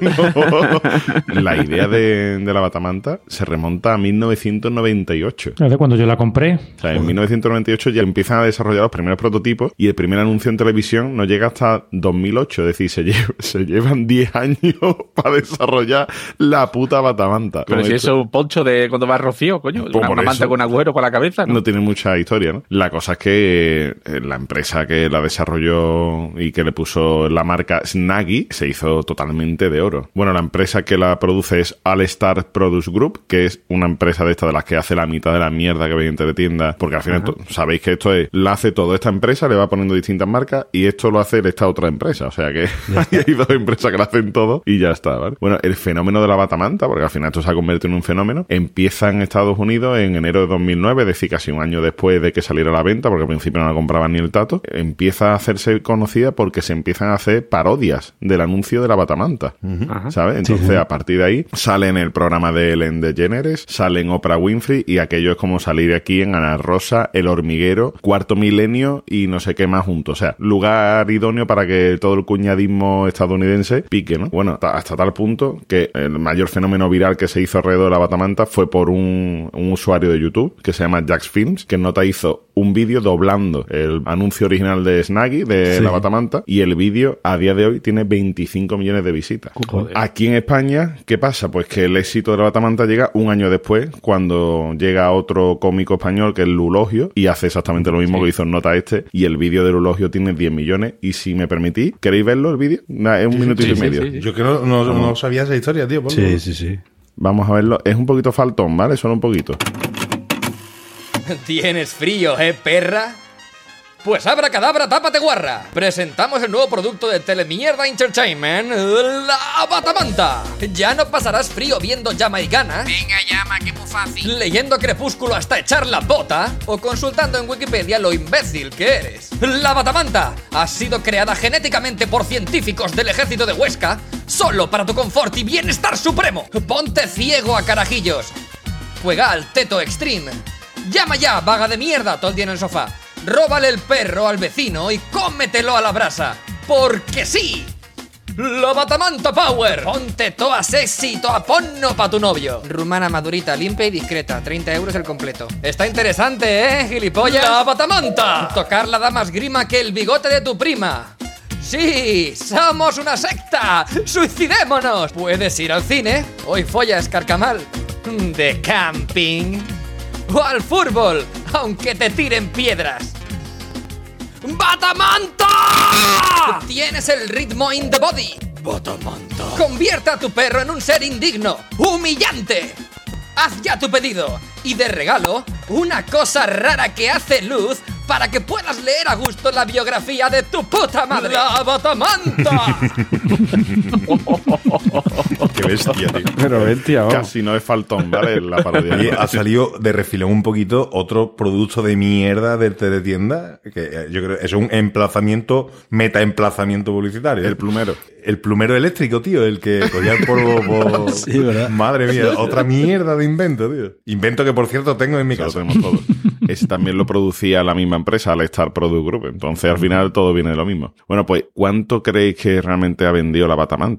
No. La idea de, de la batamanta se remonta a 1998. Desde cuando yo la compré, O sea, en 1998 ya empiezan a desarrollar los primeros prototipos y el primer anuncio en televisión no llega hasta 2008. Es decir, se, lle- se llevan 10 años para desarrollar la puta batamanta. Pero si eso es un poncho de cuando va Rocío, coño. Pues una, manta con agujero por la cabeza, ¿no? no tiene mucha historia, ¿no? La cosa es que eh, la empresa que la desarrolló y que le puso la marca Snaggy se hizo totalmente de oro. Bueno, la empresa que la produce es All Star Produce Group, que es una empresa de esta de las que hace la mitad de la mierda que veis en teletienda, porque al final sabéis que esto es, la hace todo esta empresa, le va poniendo distintas marcas y esto lo hace esta otra empresa, o sea que hay dos empresas que lo hacen todo y ya está, ¿vale? Bueno, el fenómeno de la batamanta, porque al final esto se ha convertido en un fenómeno, empieza en Estados Unidos en enero de 2009, es decir, casi un año después de que saliera a la venta, porque al principio no la compraban ni el tato, empieza a hacerse conocida porque se empiezan a hacer parodias del anuncio de la batamanta, ¿sabes? Entonces, a partir de ahí, sale en el programa de Ellen DeGeneres, sale en Oprah Winfrey y aquello es como salir aquí en Ana Rosa, El Hormiguero, Cuarto Milenio y no sé qué más juntos. O sea, lugar idóneo para que todo el cuñadismo estadounidense pique, ¿no? Bueno, hasta, tal punto que el mayor fenómeno viral que se hizo alrededor de la batamanta fue por un, un usuario de YouTube que se llama Jax Films, que en nota hizo un vídeo doblando el anuncio original de Snaggy, de Sí. la batamanta, y el vídeo a día de hoy tiene 25 millones de visitas. Aquí en España, ¿qué pasa? Pues que el éxito de la batamanta llega un año después, cuando llega otro cómico español que es Lulogio y hace exactamente lo mismo que hizo en nota este, y el vídeo de Lulogio tiene 10 millones. Y si me permitís, ¿queréis verlo el vídeo? Nah, Es un minutito sí, y sí, medio. sí, sí. Yo que no, no, no sabía esa historia, tío. ponlo. Sí, sí, sí. Vamos a verlo. Es un poquito faltón, ¿vale? Solo un poquito. ¿Tienes frío, eh, perra? Pues abra cadabra, tápate guarra. Presentamos el nuevo producto de Telemierda Entertainment, la Batamanta. Ya no pasarás frío viendo Jamaicana. Venga, llama, que muy fácil. Leyendo Crepúsculo hasta echar la bota o consultando en Wikipedia lo imbécil que eres. La Batamanta ha sido creada genéticamente por científicos del ejército de Huesca solo para tu confort y bienestar supremo. Ponte ciego a carajillos. Juega al Teto Extreme. Llama ya, vaga de mierda, todo el día en el sofá. Róbale el perro al vecino y cómetelo a la brasa. Porque sí. La Batamanta Power. Ponte toda sexy, toda ponno pa' tu novio. Rumana madurita, limpia y discreta. 30 euros el completo. Está interesante, ¿eh, gilipollas? La Batamanta. Tocarla da más grima que el bigote de tu prima. Sí, somos una secta. Suicidémonos. Puedes ir al cine. Hoy follas carcamal. De camping. O al fútbol, aunque te tiren piedras. ¡Batamanta! Tienes el ritmo in the body. Batamanta. Convierta a tu perro en un ser indigno, humillante. Haz ya tu pedido. Y de regalo, una cosa rara que hace luz para que puedas leer a gusto la biografía de tu puta madre. ¡La Batamanta! Qué bestia, tío. Pero bestia, vamos. Casi no es faltón, ¿vale? La parodia. Oye, ha salido de refilón un poquito otro producto de mierda de teletienda, que eh, yo creo que es un emplazamiento, meta-emplazamiento publicitario. El plumero. El plumero eléctrico, tío, el que cogía el polvo por... Sí, ¿verdad? Madre mía, otra mierda de invento, tío. Invento que, por cierto, tengo en mi Eso lo casa. tenemos todo. Ese también lo producía la misma empresa, la Star Product Group. Entonces, al final, todo viene de lo mismo. Bueno, pues, ¿cuánto creéis que realmente ha vendido la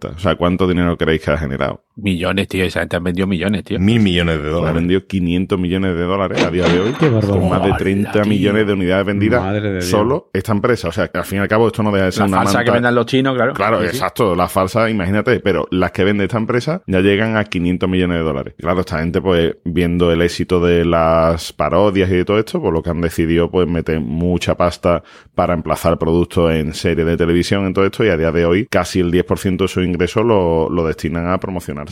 O sea, ¿cuánto dinero creéis que ha generado? Millones, tío. Esa gente han vendido millones, tío. Mil millones de Ha dólares. vendido 500 millones de dólares a día de hoy. Qué. Con más de 30 millones de unidades vendidas Madre de Dios. solo esta empresa. O sea, que al fin y al cabo esto no deja de ser La una falsa que vendan los chinos, claro. Claro, Sí, sí. exacto, las falsas, imagínate, pero las que vende esta empresa ya llegan a 500 millones de dólares. Claro, esta gente, pues, viendo el éxito de las parodias y de todo esto, pues lo que han decidido, pues, meter mucha pasta para emplazar productos en series de televisión, en todo esto, y a día de hoy, casi el 10% de su ingreso lo, lo destinan a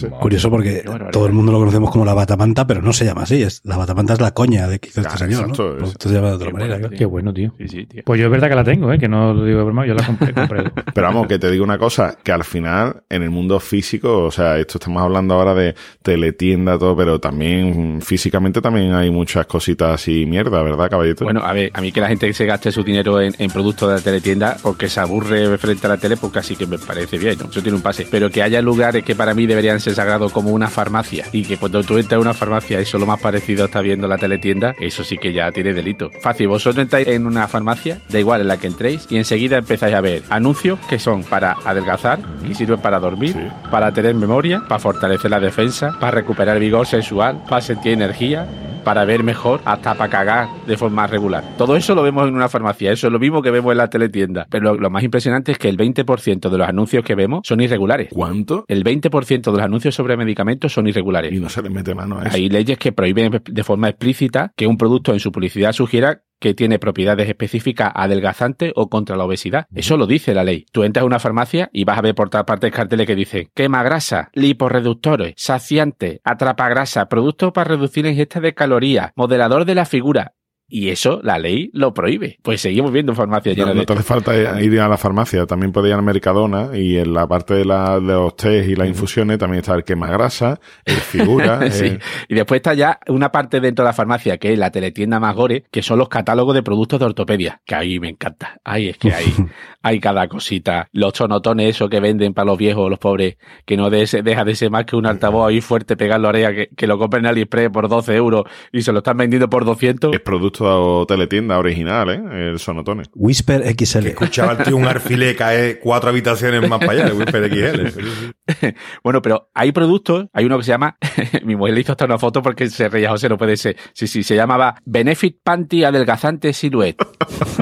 Curioso porque todo el mundo lo conocemos como la batamanta, pero no se llama así. Es, la batamanta es la coña de que hizo este señor, exacto, ¿no? es- Esto se llama de otra manera. Qué bueno, tío. Sí, sí, tío. Pues yo es verdad que la tengo, ¿eh? que no lo digo de broma, yo la compré. compré. Pero vamos, que te digo una cosa, que al final, en el mundo físico, o sea, esto estamos hablando ahora de teletienda, todo, pero también físicamente también hay muchas cositas así mierda, ¿verdad, caballito? Bueno, a ver, a mí que la gente se gaste su dinero en, en productos de la teletienda porque se aburre frente a la tele, pues casi que me parece bien, ¿no? Eso tiene un pase. Pero que haya lugares que para mí deberían ser sagrados como una farmacia y que cuando tú entras a una farmacia eso lo más parecido está viendo la teletienda, eso sí que ya tiene delito. Fácil, vosotros entráis en una farmacia, da igual en la que entréis, y enseguida empezáis a ver anuncios que son para adelgazar, que sirven para dormir, para tener memoria, para fortalecer la defensa, para recuperar vigor sexual, para sentir energía, para ver mejor, hasta para cagar de forma regular. Todo eso lo vemos en una farmacia, eso es lo mismo que vemos en la teletienda. Pero lo, lo más impresionante es que el 20% de los anuncios que vemos son irregulares. ¿Cuánto? El 20% de los anuncios sobre medicamentos son irregulares. Y no se le mete mano a eso. Hay leyes que prohíben de forma explícita que un producto en su publicidad sugiera que tiene propiedades específicas adelgazantes o contra la obesidad. Eso lo dice la ley. Tú entras a una farmacia y vas a ver por todas partes carteles que dicen quema grasa, liporreductores, saciante, atrapa grasa, producto para reducir la ingesta de calorías, modelador de la figura. Y eso la ley lo prohíbe. Pues seguimos viendo farmacias No, llenas no de te hace falta ir a la farmacia, también puedes ir a la Mercadona y en la parte de, la, de los test y las infusiones también está el quema grasa, el figura. Sí. Y después está ya una parte dentro de la farmacia, que es la teletienda más gore, que son los catálogos de productos de ortopedia, que ahí me encanta. Ahí es que hay, hay cada cosita. Los sonotones, eso que venden para los viejos, los pobres, que no de ese- deja de ser más que un altavoz ahí fuerte, pegar la oreja, que, que lo compren en AliExpress por 12 euros y se lo están vendiendo por 200. es producto de teletienda original, ¿eh? El sonotone. Whisper XL. Escuchaba el tío un alfilé caer cuatro habitaciones más para allá, el Whisper XL. Bueno, pero hay productos, hay uno que se llama, mi mujer le hizo hasta una foto porque se reía José, no puede ser. Sí, sí, se llamaba Benefit Panty Adelgazante Silhouette.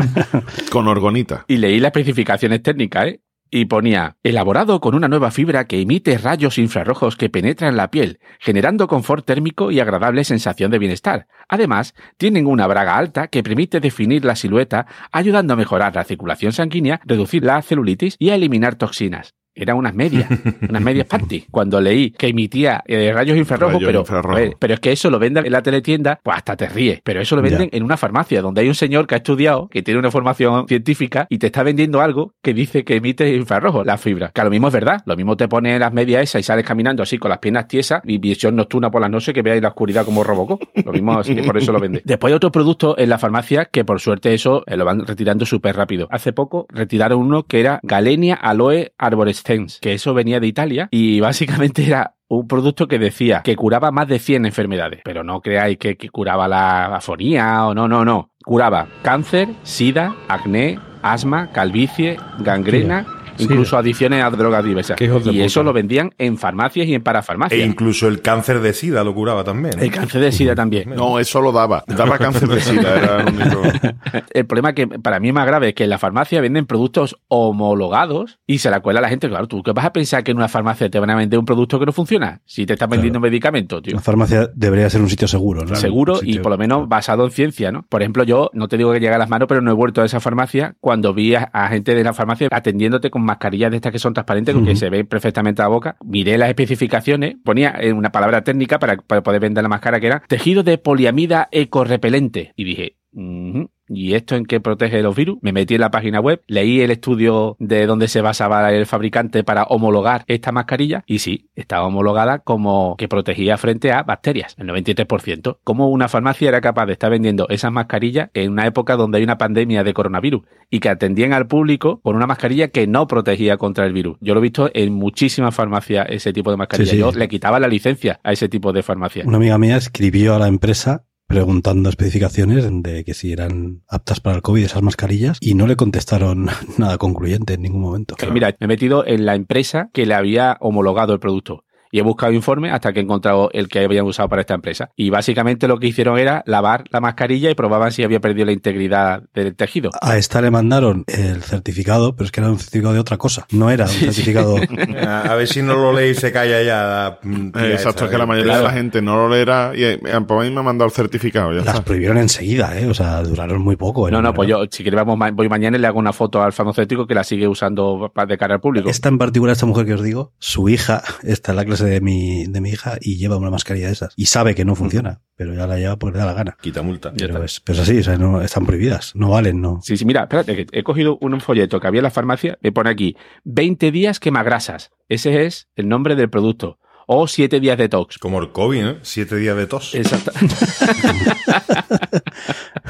Con orgonita. Y leí las especificaciones técnicas, ¿eh? Y ponía, elaborado con una nueva fibra que emite rayos infrarrojos que penetran la piel, generando confort térmico y agradable sensación de bienestar. Además, tienen una braga alta que permite definir la silueta, ayudando a mejorar la circulación sanguínea, reducir la celulitis y a eliminar toxinas. Eran unas medias, unas medias panty. Cuando leí que emitía eh, rayos infrarrojos, pero, ver, pero es que eso lo venden en la teletienda, pues hasta te ríes. Pero eso lo venden en una farmacia donde hay un señor que ha estudiado, que tiene una formación científica y te está vendiendo algo que dice que emite infrarrojos, la fibra. Que a lo mismo es verdad. Lo mismo te pone las medias esas y sales caminando así con las piernas tiesas y visión nocturna por las noches que veáis la oscuridad como Robocop. Lo mismo así que por eso lo venden. Después hay otros productos en la farmacia que por suerte eso eh, lo van retirando súper rápido. Hace poco retiraron uno que era Galenia Aloe Arborescens, que eso venía de Italia y básicamente era un producto que decía que curaba más de 100 enfermedades. Pero no creáis que, que curaba la afonía o no, no, no. Curaba cáncer, sida, acné, asma, calvicie, gangrena, incluso adicciones a drogas diversas. Y puta. eso lo vendían en farmacias y en E parafarmacias. incluso el cáncer de sida lo curaba también. ¿eh? El cáncer de sida también. No, eso lo daba. Daba cáncer de sida, era el único. El problema que para mí es más grave es que en la farmacia venden productos homologados y se la cuela la gente. Claro, ¿tú qué vas a pensar que en una farmacia te van a vender un producto que no funciona? Si te están vendiendo un medicamento, tío. La farmacia debería ser un sitio seguro, ¿no? Seguro y por lo menos basado en ciencia, ¿no? Por ejemplo, yo no te digo que llegue a las manos, pero no he vuelto a esa farmacia cuando vi a, a gente de la farmacia atendiéndote con mascarillas de estas que son transparentes, con que se ve perfectamente la boca. Miré las especificaciones, ponía en una palabra técnica para, para poder vender la máscara que era tejido de poliamida ecorrepelente. Y dije, "Ujú, ¿Y esto en qué protege los virus? Me metí en la página web, leí el estudio de donde se basaba el fabricante para homologar esta mascarilla y sí, estaba homologada como que protegía frente a bacterias, el 93%. ¿Cómo una farmacia era capaz de estar vendiendo esas mascarillas en una época donde hay una pandemia de coronavirus y que atendían al público con una mascarilla que no protegía contra el virus? Yo lo he visto en muchísimas farmacias ese tipo de mascarilla. Sí, sí. Yo le quitaba la licencia a ese tipo de farmacia. Una amiga mía escribió a la empresa preguntando especificaciones de que si eran aptas para el COVID esas mascarillas y no le contestaron nada concluyente en ningún momento. Pero mira, me he metido en la empresa que le había homologado el producto. Y he buscado informes hasta que he encontrado el que habían usado para esta empresa. Y básicamente lo que hicieron era lavar la mascarilla y probaban si había perdido la integridad del tejido. A esta le mandaron el certificado, pero es que era un certificado de otra cosa. No era un certificado. A, a ver si no lo leí y se calla ya. la, Eh, Exacto, es que la eh. mayoría de la gente no lo leerá y eh, pues a mí me ha mandado el certificado. Ya Las está. prohibieron enseguida, ¿eh? O sea, duraron muy poco. No, no, pues yo, si ma- voy mañana y le hago una foto al farmacéutico que la sigue usando de cara al público. Esta en particular, esta mujer que os digo, su hija está en la clase de mi, de mi hija y lleva una mascarilla de esas. Y sabe que no funciona, pero ya la lleva porque le da la gana. Quita multa. Pero es, pero es así, o sea, no, están prohibidas, no valen, no. Sí, sí, mira, espérate, que he cogido un folleto que había en la farmacia, me pone aquí, 20 días quemagrasas. Ese es el nombre del producto. O 7 días detox. Como el COVID, ¿no? Siete días de tos. Exacto.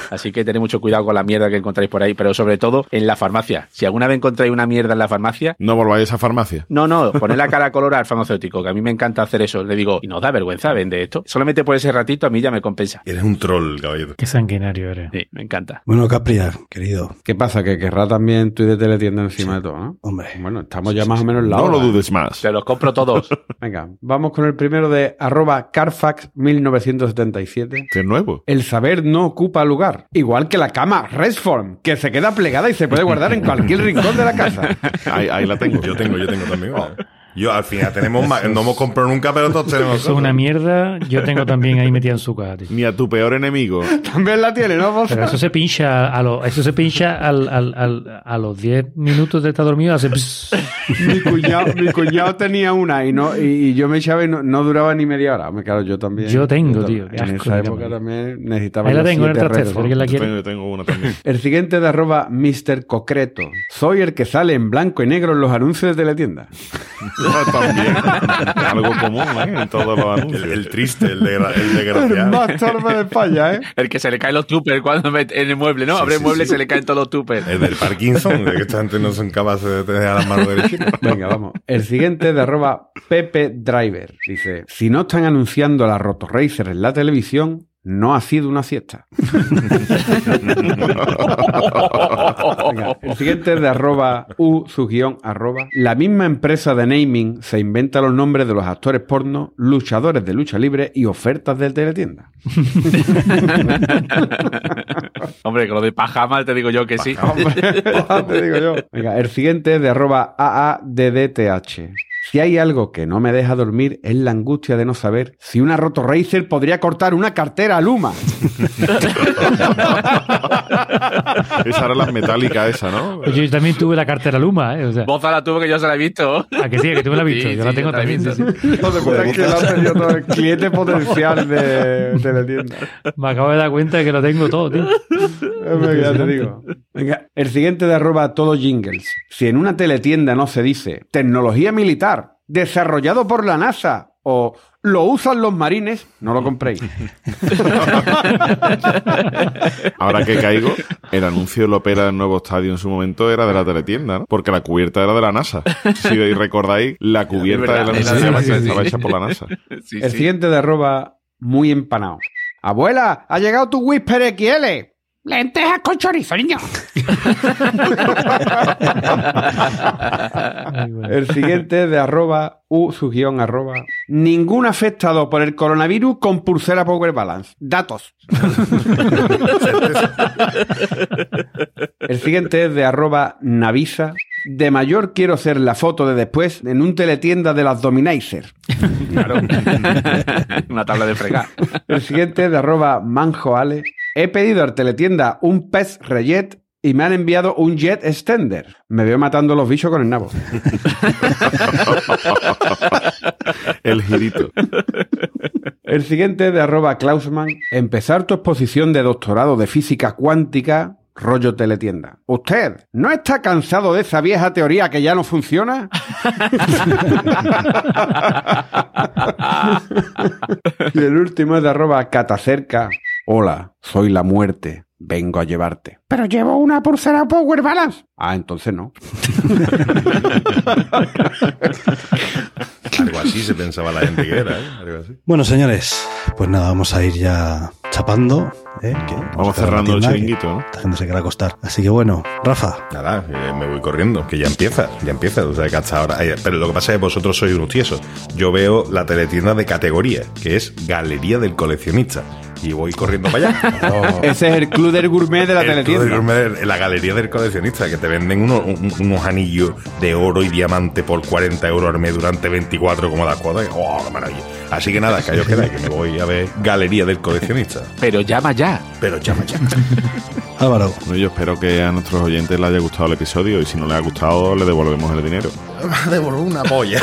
Así que tened mucho cuidado con la mierda que encontráis por ahí, pero sobre todo en la farmacia. Si alguna vez encontráis una mierda en la farmacia, No volváis a farmacia. no, no, poned la cara color al farmacéutico, que a mí me encanta hacer eso. Le digo, y no da vergüenza, vende esto. Solamente por ese ratito a mí ya me compensa. Eres un troll, caballero. Qué sanguinario eres. Sí, me encanta. Bueno, Capria, querido. ¿Qué pasa? Que querrá también tú de teletienda encima de todo, ¿no? Hombre. Bueno, estamos ya más o menos en la No lo dudes más. Te los compro todos. Venga, vamos con el primero de arroba Carfax 1977. Que es nuevo. El saber no ocupa lugar. Igual que la cama Restform, que se queda plegada y se puede guardar en cualquier rincón de la casa. Ahí, ahí la tengo. Yo tengo, yo tengo también. Yo al final tenemos más. No hemos comprado nunca, pero todos tenemos. Eso es una mierda. Yo tengo también ahí metida en su casa, tío. Ni a tu peor enemigo. También la tiene, ¿no? Pero eso se pincha a los, eso se pincha al, al, al- a los 10 minutos de estar dormido, hace mi, cuñado, mi cuñado tenía una y no y, y yo me echaba y no, no duraba ni media hora. Me claro, yo también. Yo tengo, Yo tío, En asco esa época también necesitaba. Ahí la tengo en el trastero, la Yo quiere. tengo, yo tengo una también. El siguiente de arroba Mr. Concreto. Soy el que sale en blanco y negro en los anuncios de También. Algo común, ¿eh? En todos los anuncios. El, el triste, el, degra- el El desgraciado. más torpe de España, ¿eh? El que se le caen los tupers cuando mete en el mueble, ¿no? Sí, Abre el mueble y sí. se le caen todos los tupers. El del Parkinson, de que esta gente no son capaces de tener a las manos derechitas. Venga, vamos. El siguiente de arroba Pepe Driver. Dice, si no están anunciando la Rotoracer en la televisión, no ha sido una siesta. Venga, el siguiente es de arroba u su guion arroba. La misma empresa de naming se inventa los nombres de los actores porno, luchadores de lucha libre y ofertas del teletienda. Hombre, con lo de pajama te digo yo que sí. Te digo yo. Venga, el siguiente es de arroba AADDTH. Si hay algo que no me deja dormir es la angustia de no saber si una Rotoracer podría cortar una cartera a Luma. Esa era la metálica esa, ¿no? Pues yo también tuve la cartera Luma, ¿eh? O sea, Boza la tuvo que yo se la he visto. ¿a que sí? ¿A que tú me la has visto? Sí, yo sí, la tengo yo la también. sí. No te puedes que tenido todo el cliente potencial de teletienda. Me acabo de dar cuenta de que lo tengo todo, tío. Venga, ya te digo. Venga, el siguiente de arroba todo jingles. Si en una teletienda no se dice tecnología militar, desarrollado por la NASA o lo usan los marines, no lo compréis. Ahora que caigo, el anuncio de la ópera del nuevo estadio en su momento era de la teletienda, ¿no? Porque la cubierta era de la NASA. Si recordáis, la cubierta verdad, de la NASA sí, sí. hecha por la NASA. Sí, el sí. siguiente de arroba muy empanado. Abuela, ha llegado tu Whisper XL. Lentejas con chorizo, niño. El siguiente es de arroba u su guion arroba. Ningún afectado por el coronavirus con pulsera Power Balance. Datos. El siguiente es de arroba Navisa. De mayor quiero ser la foto de después en un teletienda de las Dominizer. Claro. Una tabla de fregar. El siguiente de arroba manjoale. He pedido al teletienda un pez reyet y me han enviado un jet extender. Me veo matando los bichos con el nabo. El girito. El siguiente de arroba Klausman. Empezar tu exposición de doctorado de física cuántica, rollo teletienda. ¿Usted no está cansado de esa vieja teoría que ya no funciona? y el último es de arroba catacerca. Hola, soy la muerte. Vengo a llevarte. Pero llevo una pulsera Power Balance. Ah, entonces no. Algo así se pensaba la gente que era, ¿eh? Algo así. Bueno, señores, pues nada, vamos a ir ya chapando. ¿eh? Que Vamos la cerrando el chiringuito, ¿no? Esta gente se quiere acostar. Así que bueno, Rafa. Nada, eh, me voy corriendo, que ya empieza, ya empieza. O sea, que hasta ahora. ay, Pero lo que pasa es que vosotros sois unos tiesos. Yo veo la teletienda de categoría, que es Galería del Coleccionista. Y voy corriendo para allá. Ese es el club del gourmet de la El teletienda. Club del Gourmet, la galería del coleccionista, que te venden unos, un- unos anillos de oro y diamante por 40 euros al mes durante 24 como las cuadras. ¡Oh, qué maravilla! Así que nada, que ahí os quedáis, que me voy a ver Galería del Coleccionista. Pero llama ya. Pero llama ya. Álvaro. Bueno, yo espero que a nuestros oyentes les haya gustado el episodio y si no les ha gustado, le devolvemos el dinero. Devolver una polla.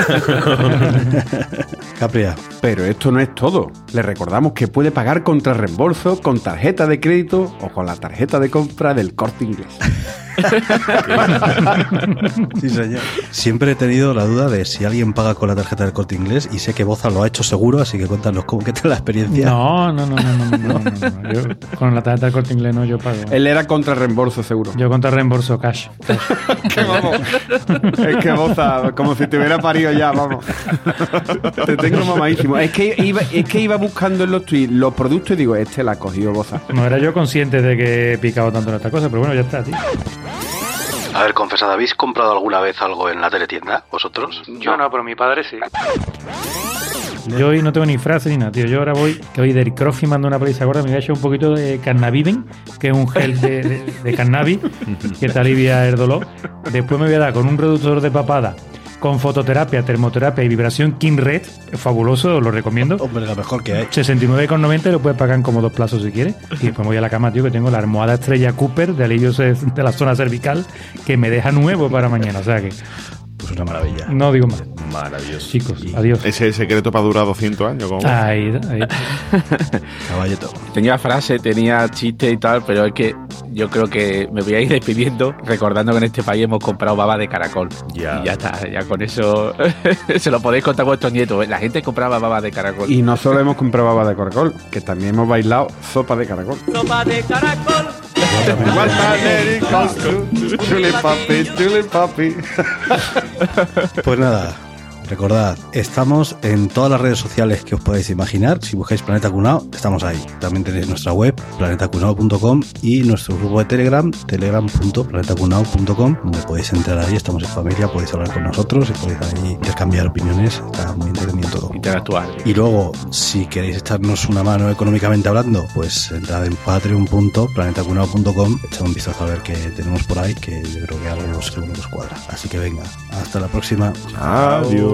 Capria. Pero esto no es todo. Le recordamos que puede pagar reembolso con tarjeta de crédito o con la tarjeta de compra del corte inglés. sí, señor. Siempre he tenido la duda de si alguien paga con la tarjeta del corte inglés y sé que Boza lo ha hecho seguro, así que cuéntanos cómo qué tal la experiencia. No, no, no, no, no, no, no yo, con la tarjeta del corte inglés no yo pago. Él era contra reembolso, seguro. Yo contra reembolso, cash. que vamos. es que Boza, como si te hubiera parido ya, vamos. te tengo mamadísimo. Es que iba, es que iba buscando en los tweets los productos y digo, este la ha cogido Boza. No era yo consciente de que he picado tanto en esta cosa, pero bueno, ya está, tío. A ver, confesad, ¿habéis comprado alguna vez algo en la teletienda? ¿Vosotros? Yo no, pero mi padre sí. Yo hoy no tengo ni frase ni nada, tío. Yo ahora voy, que hoy del Crofi mando una paliza gorda, me voy a echar un poquito de Cannabiden, que es un gel de, de, de cannabis, que te alivia el dolor. Después me voy a dar con un reductor de papada, con fototerapia, termoterapia y vibración King Red, fabuloso, os lo recomiendo. Hombre, la mejor que hay. 69,90 lo puedes pagar en como dos plazos si quieres. Y después me voy a la cama, tío, que tengo la almohada estrella Cooper de alivio de la zona cervical, que me deja nuevo para mañana. O sea que, Pues una maravilla. no digo más. Maravilloso. Chicos, adiós. Ese secreto para durar 200 años. ¿cómo? Ahí, ahí. Caballeto. Tenía frase, tenía chiste y tal, pero es que yo creo que me voy a ir despidiendo recordando que en este país hemos comprado baba de caracol. Ya. Y ya está, ya con eso se lo podéis contar a vuestros nietos. La gente compraba baba de caracol. Y no solo hemos comprado baba de caracol, que también hemos bailado sopa de caracol. Sopa de caracol. Chule papi, chule papi. Pues nada, recordad, estamos en todas las redes sociales que os podáis imaginar. Si buscáis Planeta Cunao, estamos ahí. También tenéis nuestra web, planetacunao.com y nuestro grupo de Telegram, telegram.planetacunao.com, donde podéis entrar ahí, estamos en familia, podéis hablar con nosotros y podéis ahí intercambiar opiniones. Está muy entretenido todo. Interactuar. Y luego, si queréis echarnos una mano económicamente hablando, pues entrad en patreon.planetacunao.com, echad un vistazo a ver qué tenemos por ahí, que yo creo que algo seguro nos cuadra. Así que venga, hasta la próxima. Adiós.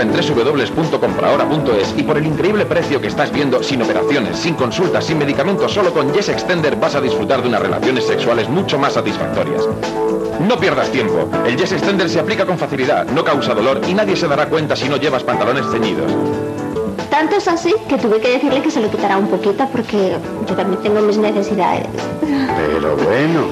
en www.comprahora.es y por el increíble precio que estás viendo, sin operaciones, sin consultas, sin medicamentos, solo con Yes Extender vas a disfrutar de unas relaciones sexuales mucho más satisfactorias. No pierdas tiempo. El Yes Extender se aplica con facilidad, no causa dolor y nadie se dará cuenta si no llevas pantalones ceñidos. Tanto es así que tuve que decirle que se lo quitara un poquito porque yo también tengo mis necesidades. Pero bueno,